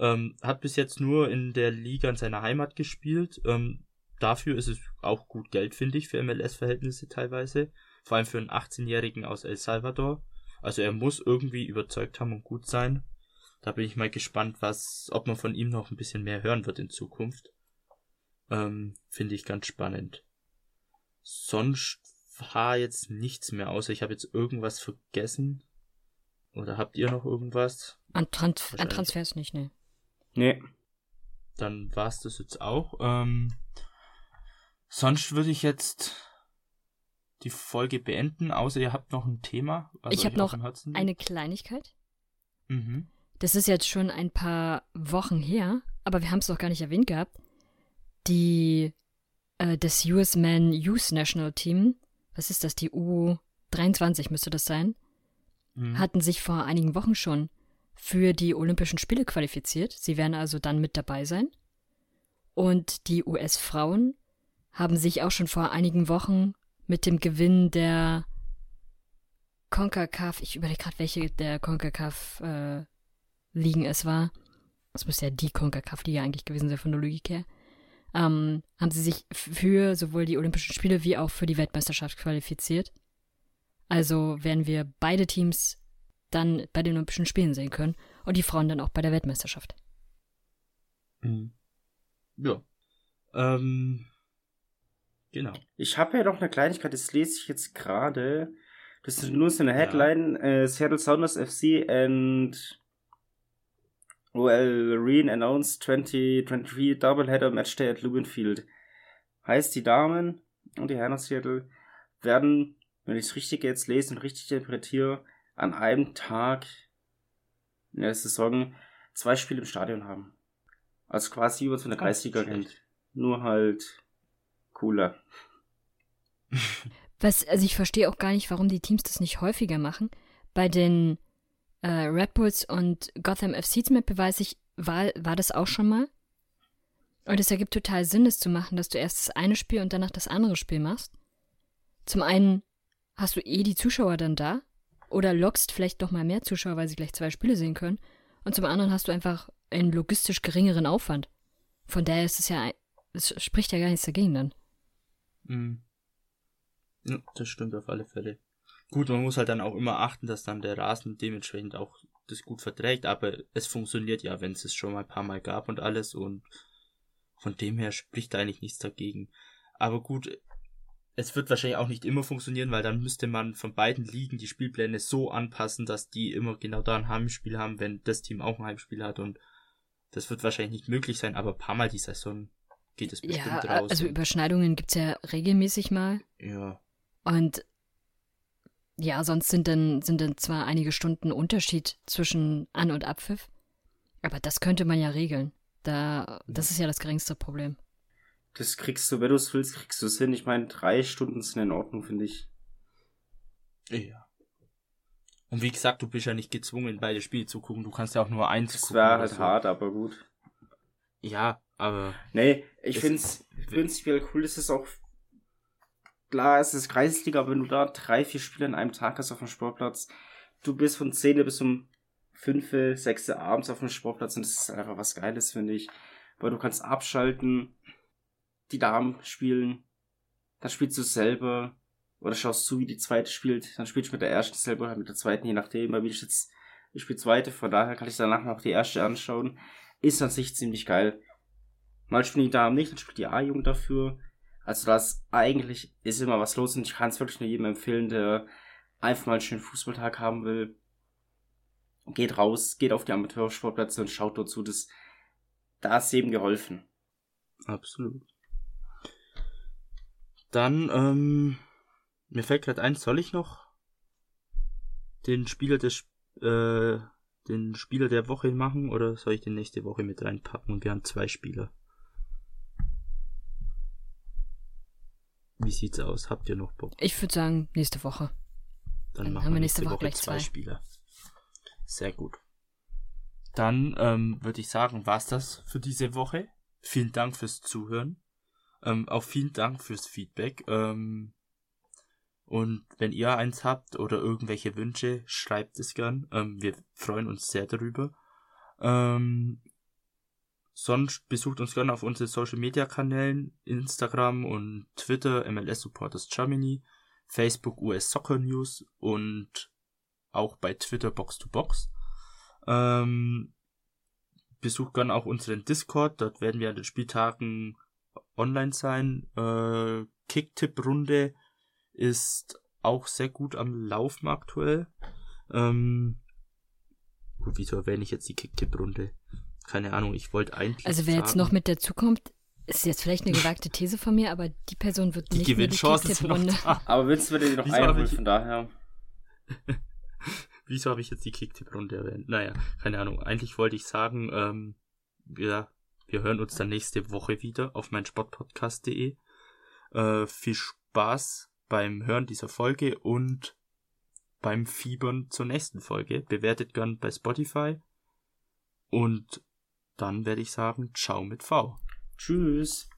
ähm, hat bis jetzt nur in der Liga in seiner Heimat gespielt. Ähm, dafür ist es auch gut Geld, finde ich, für MLS-Verhältnisse teilweise. Vor allem für einen 18-Jährigen aus El Salvador. Also er muss irgendwie überzeugt haben und gut sein. Da bin ich mal gespannt, was, ob man von ihm noch ein bisschen mehr hören wird in Zukunft. Ähm, finde ich ganz spannend. Sonst war jetzt nichts mehr, außer ich habe jetzt irgendwas vergessen. Oder habt ihr noch irgendwas? An, Trans an Transfers nicht, ne? Nee. Dann war's das jetzt auch. Ähm, sonst würde ich jetzt die Folge beenden, außer ihr habt noch ein Thema. ich habe noch eine Kleinigkeit. Mhm. Das ist jetzt schon ein paar Wochen her, aber wir haben es noch gar nicht erwähnt gehabt. Die äh, das US Man Youth National Team, was ist das, die U23 müsste das sein, mhm. hatten sich vor einigen Wochen schon für die Olympischen Spiele qualifiziert. Sie werden also dann mit dabei sein. Und die US-Frauen haben sich auch schon vor einigen Wochen mit dem Gewinn der CONCACAF, ich überlege gerade, welche der CONCACAF äh, Ligen es war. Das müsste ja die CONCACAF-Liga eigentlich gewesen sein von der Logik her. Ähm, haben sie sich für sowohl die Olympischen Spiele wie auch für die Weltmeisterschaft qualifiziert. Also werden wir beide Teams dann bei den Olympischen Spielen sehen können und die Frauen dann auch bei der Weltmeisterschaft. Mhm. Ja. Ähm, genau. Ich habe ja noch eine Kleinigkeit, das lese ich jetzt gerade. Das ist nur so eine Headline. Ja. Uh, Seattle Sounders FC and OL Reen announced 2023 Doubleheader Matchday at Lubin Field. Heißt, die Damen und die Herren aus Seattle werden, wenn ich es richtig jetzt lese und richtig interpretiere, an einem Tag in der Saison zwei Spiele im Stadion haben. Also quasi wie man es von der Kreisliga kennt. Nur halt cooler. Was, also ich verstehe auch gar nicht, warum die Teams das nicht häufiger machen. Bei den äh, Red Bulls und Gotham FC zum Beispiel ich, war, war das auch schon mal. Und es ergibt total Sinn, das zu machen, dass du erst das eine Spiel und danach das andere Spiel machst. Zum einen hast du eh die Zuschauer dann da oder lockst vielleicht noch mal mehr Zuschauer, weil sie gleich zwei Spiele sehen können. Und zum anderen hast du einfach einen logistisch geringeren Aufwand. Von daher ist es ja, es spricht ja gar nichts dagegen dann. Mhm. Ja, das stimmt auf alle Fälle. Gut, man muss halt dann auch immer achten, dass dann der Rasen dementsprechend auch das gut verträgt, aber es funktioniert ja, wenn es es schon mal ein paar Mal gab und alles und von dem her spricht eigentlich nichts dagegen. Aber gut, es wird wahrscheinlich auch nicht immer funktionieren, weil dann müsste man von beiden Ligen die Spielpläne so anpassen, dass die immer genau da ein Heimspiel haben, wenn das Team auch ein Heimspiel hat und das wird wahrscheinlich nicht möglich sein, aber ein paar Mal die Saison geht es bestimmt ja, raus. Also Überschneidungen gibt es ja regelmäßig mal. Ja. Und ja, sonst sind dann, sind dann zwar einige Stunden Unterschied zwischen An- und Abpfiff, aber das könnte man ja regeln. Da, das ist ja das geringste Problem. Das kriegst du, wenn du es willst, kriegst du es hin. Ich meine, drei Stunden sind in Ordnung, finde ich. Ja. Und wie gesagt, du bist ja nicht gezwungen, beide Spiele zu gucken. Du kannst ja auch nur eins das gucken. Das wäre halt so. hart, aber gut. Ja, aber. Nee, ich finde es prinzipiell cool. Das ist auch. Klar, es ist Kreisliga, aber wenn du da drei, vier Spiele an einem Tag hast auf dem Sportplatz, du bist von 10 bis um 5, 6 abends auf dem Sportplatz und das ist einfach was Geiles, finde ich. Weil du kannst abschalten, die Damen spielen, dann spielst du selber oder schaust zu, wie die zweite spielt, dann spielst du mit der ersten selber oder mit der zweiten, je nachdem, weil ich jetzt, ich spiele zweite, von daher kann ich danach noch die erste anschauen. Ist an sich ziemlich geil. Mal spielen die Damen nicht, dann spielt die A-Jugend dafür. Also das eigentlich ist immer was los und ich kann es wirklich nur jedem empfehlen, der einfach mal einen schönen Fußballtag haben will. Geht raus, geht auf die Amateursportplätze und schaut dort zu. Das, da ist jedem geholfen. Absolut. Dann, ähm, mir fällt gerade ein, soll ich noch den Spieler des, äh, den Spieler der Woche machen oder soll ich den nächste Woche mit reinpacken und wir haben zwei Spieler? Wie sieht's aus? Habt ihr noch Bock? Ich würde sagen, nächste Woche. Dann, Dann machen haben wir nächste, nächste Woche, Woche gleich zwei zwei. Spiele. Sehr gut. Dann ähm, würde ich sagen, war's das für diese Woche. Vielen Dank fürs Zuhören. Ähm, auch vielen Dank fürs Feedback. Ähm, und wenn ihr eins habt oder irgendwelche Wünsche, schreibt es gern. Ähm, wir freuen uns sehr darüber. Ähm, sonst besucht uns gerne auf unseren Social Media Kanälen, Instagram und Twitter, MLS Supporters Germany, Facebook US Soccer News und auch bei Twitter Box to Box. Ähm, besucht gerne auch unseren Discord, dort werden wir an den Spieltagen online sein. Äh, Kicktipp-Runde ist auch sehr gut am Laufen aktuell. Ähm, wieso erwähne ich jetzt die Kicktipp-Runde? Keine Ahnung, ich wollte eigentlich. Also wer jetzt noch mit dazukommt, ist jetzt vielleicht eine gewagte These von mir, aber die Person wird die nicht mehr die Gewinnchancen noch Kicktipp-Runde. Aber Vincent würde die noch einholen, ich- von daher. Wieso habe ich jetzt die Kicktipp-Runde erwähnt? Naja, keine Ahnung. Eigentlich wollte ich sagen, ähm, wir, wir hören uns dann nächste Woche wieder auf mein Sportpodcast.de. Äh, viel Spaß beim Hören dieser Folge und beim Fiebern zur nächsten Folge. Bewertet gern bei Spotify. Und dann werde ich sagen, ciao mit V. Tschüss.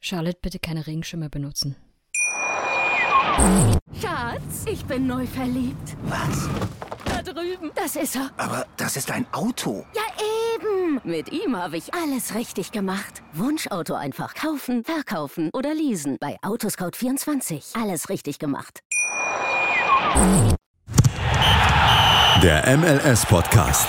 Charlotte, bitte keine Regenschirme benutzen. Schatz, ich bin neu verliebt. Was? Da drüben. Das ist er. Aber das ist ein Auto. Ja, eben. Mit ihm habe ich alles richtig gemacht. Wunschauto einfach kaufen, verkaufen oder leasen. Bei Autoscout24. Alles richtig gemacht. Der MLS Podcast.